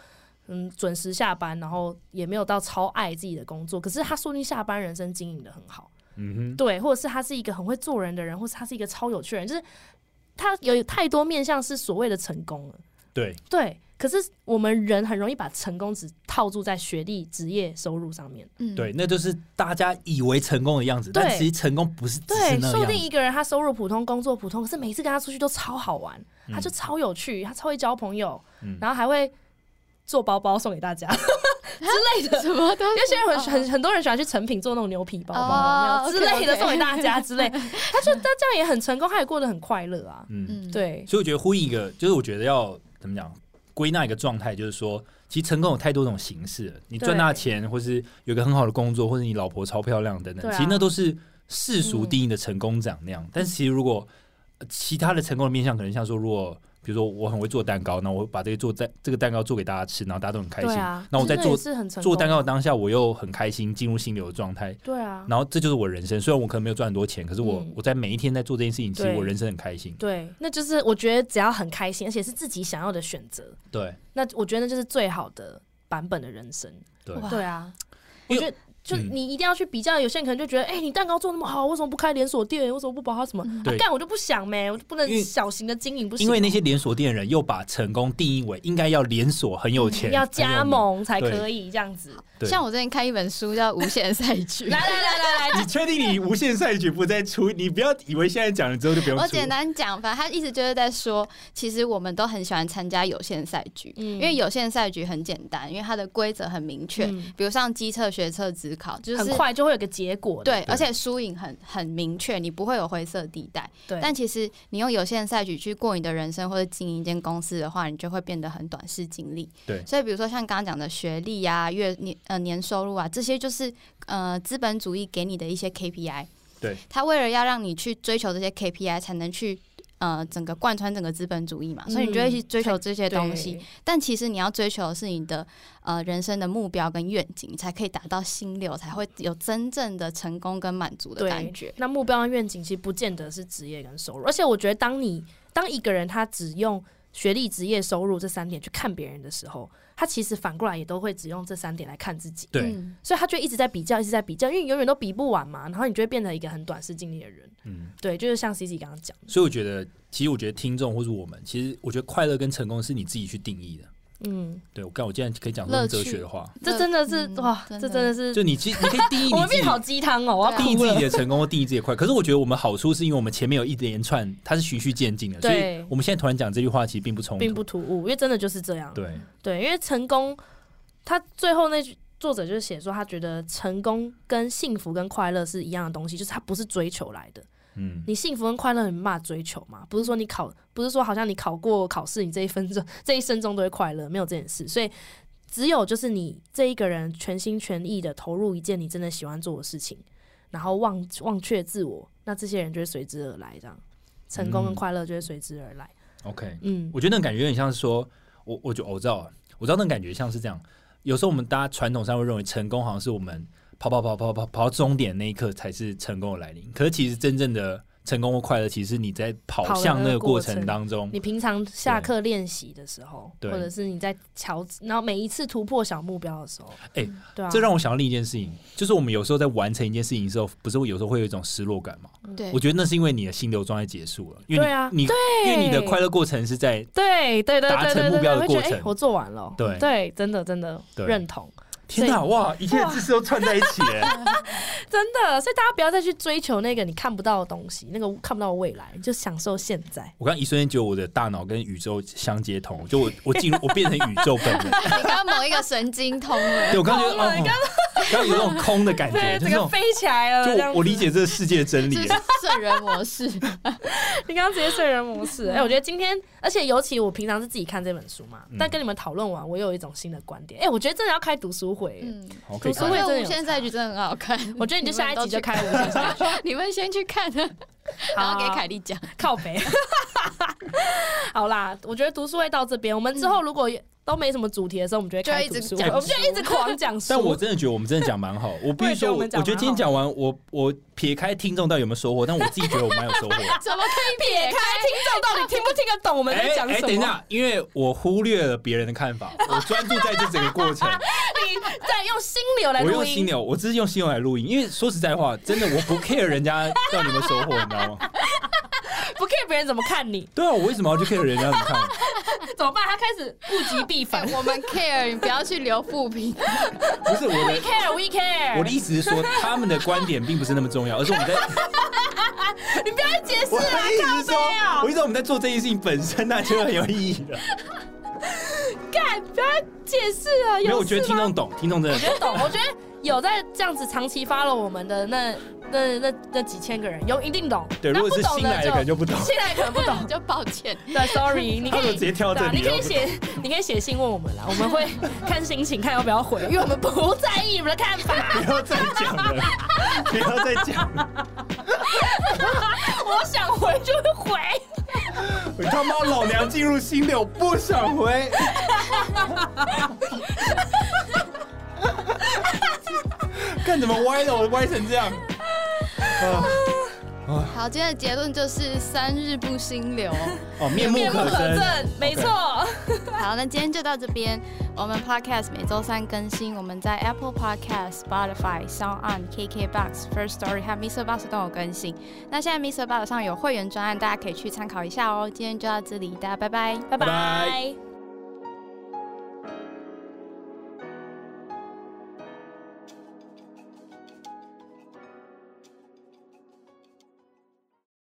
嗯准时下班，然后也没有到超爱自己的工作，可是他说不定下班人生经营的很好，嗯哼，对，或者是他是一个很会做人的人，或是他是一个超有趣的人，就是他有太多面向是所谓的成功了。对。对，可是我们人很容易把成功只套住在学历、职业、收入上面。嗯。对，那就是大家以为成功的样子，对。但其实成功不是只是对，说不定。一个人他收入普通，工作普通，可是每次跟他出去都超好玩，嗯。他就超有趣，他超会交朋友，嗯。然后还会做包包送给大家 [LAUGHS] 之类的。什么都因为现在很很很多人喜欢去成品做那种牛皮包包，之类的送给大家之类，他就他这样也很成功，他也过得很快乐啊。嗯，嗯，对，所以我觉得呼应一个，就是我觉得要怎么讲，归纳一个状态，就是说，其实成功有太多种形式了。你赚大钱，或是有个很好的工作，或者你老婆超漂亮等等，啊其实那都是世俗定义的成功长那样。但是其实如果呃其他的成功的面向，可能像说，如果比如说我很会做蛋糕，那我把这个做蛋这个蛋糕做给大家吃，然后大家都很开心。对啊，那我在做做蛋糕的当下，我又很开心，进入心流的状态。对啊，然后这就是我人生。虽然我可能没有赚很多钱，可是我、嗯我在每一天在做这件事情，其实我人生很开心。对，那就是我觉得只要很开心，而且是自己想要的选择，对那我觉得那就是最好的版本的人生。对哇对啊，我因为觉得。就嗯你一定要去比较，有些人可能就觉得，哎、你蛋糕做那么好，为什么不开连锁店？为什么不把它什么？啊干、我就不想呗，我就不能小型的经营，不行。因为那些连锁店的人又把成功定义为应该要连锁很有钱，要。加盟才可以这样子。像我最近看一本书叫《无限赛局》，[LAUGHS] 来来来来来，你确定你无限赛局不再出？你不要以为现在讲了之后就不用出。我简单讲，反正他意思就是在说，其实我们都很喜欢参加有限赛局，嗯因为有限赛局很简单，因为它的规则很明确，嗯比如像机测、学测、职考，就是很快就会有个结果。对，而且输赢很很明确，你不会有灰色地带。对，但其实你用有限赛局去过你的人生或者经营一间公司的话，你就会变得很短视经历。对所以比如说像刚刚讲的学历啊、月年呃年收入啊，这些就是呃资本主义给你的一些 KPI。对，他为了要让你去追求这些 KPI，才能去。呃，整个贯穿整个资本主义嘛，所以你就会去追求这些东西。对但其实你要追求的是你的呃人生的目标跟愿景，你才可以达到心流，才会有真正的成功跟满足的感觉。那目标跟愿景其实不见得是职业跟收入，而且我觉得，当你当一个人他只用学历、职业、收入这三点去看别人的时候，他其实反过来也都会只用这三点来看自己。对，嗯所以他就一直在比较，一直在比较，因为永远都比不完嘛。然后你就会变成一个很短视经历的人。嗯，对，就是像 C C 刚刚讲的，所以我觉得，其实我觉得听众或是我们，其实我觉得快乐跟成功是你自己去定义的。嗯，对我看我竟然可以讲出这么哲学的话，这真的是、嗯哇，真这真的是，就你其你可以 [LAUGHS] 定义我你自己们变好鸡汤哦，我要对啊哭了定义自己。的成功，或定义自己的快。可是我觉得我们好处是因为我们前面有一连串，它是循序渐进的，所以我们现在突然讲这句话其实并不冲突，并不突兀，因为真的就是这样。对。对，因为成功，他最后那句作者就是写说，他觉得成功跟幸福跟快乐是一样的东西，就是他不是追求来的。嗯，你幸福跟快乐你没办法追求嘛？不是说你考，不是说好像你考过考试，你这一分钟、[LAUGHS] 这一生中都会快乐，没有这件事。所以只有就是你这一个人全心全意的投入一件你真的喜欢做的事情，然后忘忘却自我，那这些人就会随之而来，这样成功跟嗯快乐就会随之而来。OK，嗯，我觉得那种感觉有点像是说，我我就我知道了，我知道那种感觉像是这样。有时候我们大家传统上会认为成功好像是我们跑跑跑跑跑跑到终点那一刻才是成功的来临，可是其实真正的成功或快乐，其实你在跑向那那个个过程当中，你平常下课练习的时候，对或者是你在瞧，然后每一次突破小目标的时候，哎对啊，这让我想到另一件事情，就是我们有时候在完成一件事情的时候，不是会有时候会有一种失落感吗？对我觉得那是因为你的心流状态结束了，因为你对啊你因为你的快乐过程是在对对对达成对对对对，目标的过程我做完了，对对，真的真的认同，天哪哇，一切的知识都串在一起了。[LAUGHS] 真的，所以大家不要再去追求那个你看不到的东西，那个看不到的未来，就享受现在。我刚一瞬间觉得我的大脑跟宇宙相接通，就我我进入我变成宇宙本人。[LAUGHS] 你刚刚某一个神经通了对，我刚刚觉得刚刚有那种空的感觉，对，就是那种整个飞起来了，就我我理解这个世界的真理是。圣人模式，[LAUGHS] 你刚刚直接睡人模式，哎、我觉得今天，而且尤其我平常是自己看这本书嘛，嗯但跟你们讨论完，我又有一种新的观点，哎、我觉得真的要开读书会、读书会真的有得无限赛局真的很好看，我觉得你就下一集就开无你们都去限赛局，[LAUGHS] 你们先去看，[LAUGHS] 然后给凯莉讲。靠北。好啦，我觉得读书会到这边，我们之后如果都没什么主题的时候，我们就会开就一直读书会，讲我们就一直狂讲书。但我真的觉得我们真的讲蛮好，我必须说，我我觉得今天讲完，我我撇开听众到底有没有收获，但我自己觉得我蛮有收获。[LAUGHS] 怎么可以撇开听众到底听不听得懂我们在讲什么？等一下，因为我忽略了别人的看法，我专注在这整个过程。你在用心流来我录音，我用心流，我只是用心流来录音，因为说实在话，真的我不 care 人家到底有没有收获，你知道吗？不 care 别人怎么看你，对啊，我为什么要去 care 人家怎么看我？[LAUGHS] 怎么办？他开始物极必反。[LAUGHS] 我们 care，你不要去留负评。不是我的 We care, we care。我的意思是说，他们的观点并不是那么重要，而是我们在。[LAUGHS] 你不要再解释我的了，意思说我意思说我们在做这件事情本身，那就很有意义了。干，不要再解释啊。没有，我觉得听众懂，听众真的我觉得懂，我觉得有在这样子长期发了我们的那那那那几千个人，有一定懂。对。那如果是不懂新来的，可能就不懂。新来可能不懂。[LAUGHS] 就抱歉。对，sorry，你可以直接跳到这里对啊你可以了写，[LAUGHS] 你可以写信问我们啦，我们会 [LAUGHS] 看心情，看要不要回，因为我们不在意你们的看法。不要再讲了，不要再讲了。我想回就会回。我他妈老娘进入心流，不想回。[LAUGHS] 看怎么歪的，我歪成这样。啊好，今天的结论就是三日不心流。哦，面目可可憎。憎，没错。[LAUGHS] 好，那今天就到这边。我们 Podcast 每周三更新，我们在 Apple Podcast、Spotify、Sound On、KKBox、First Story 和 Mr. Box 都有更新。那现在 Mr. Box 上有会员专案，大家可以去参考一下哦。今天就到这里，大家。拜拜拜拜。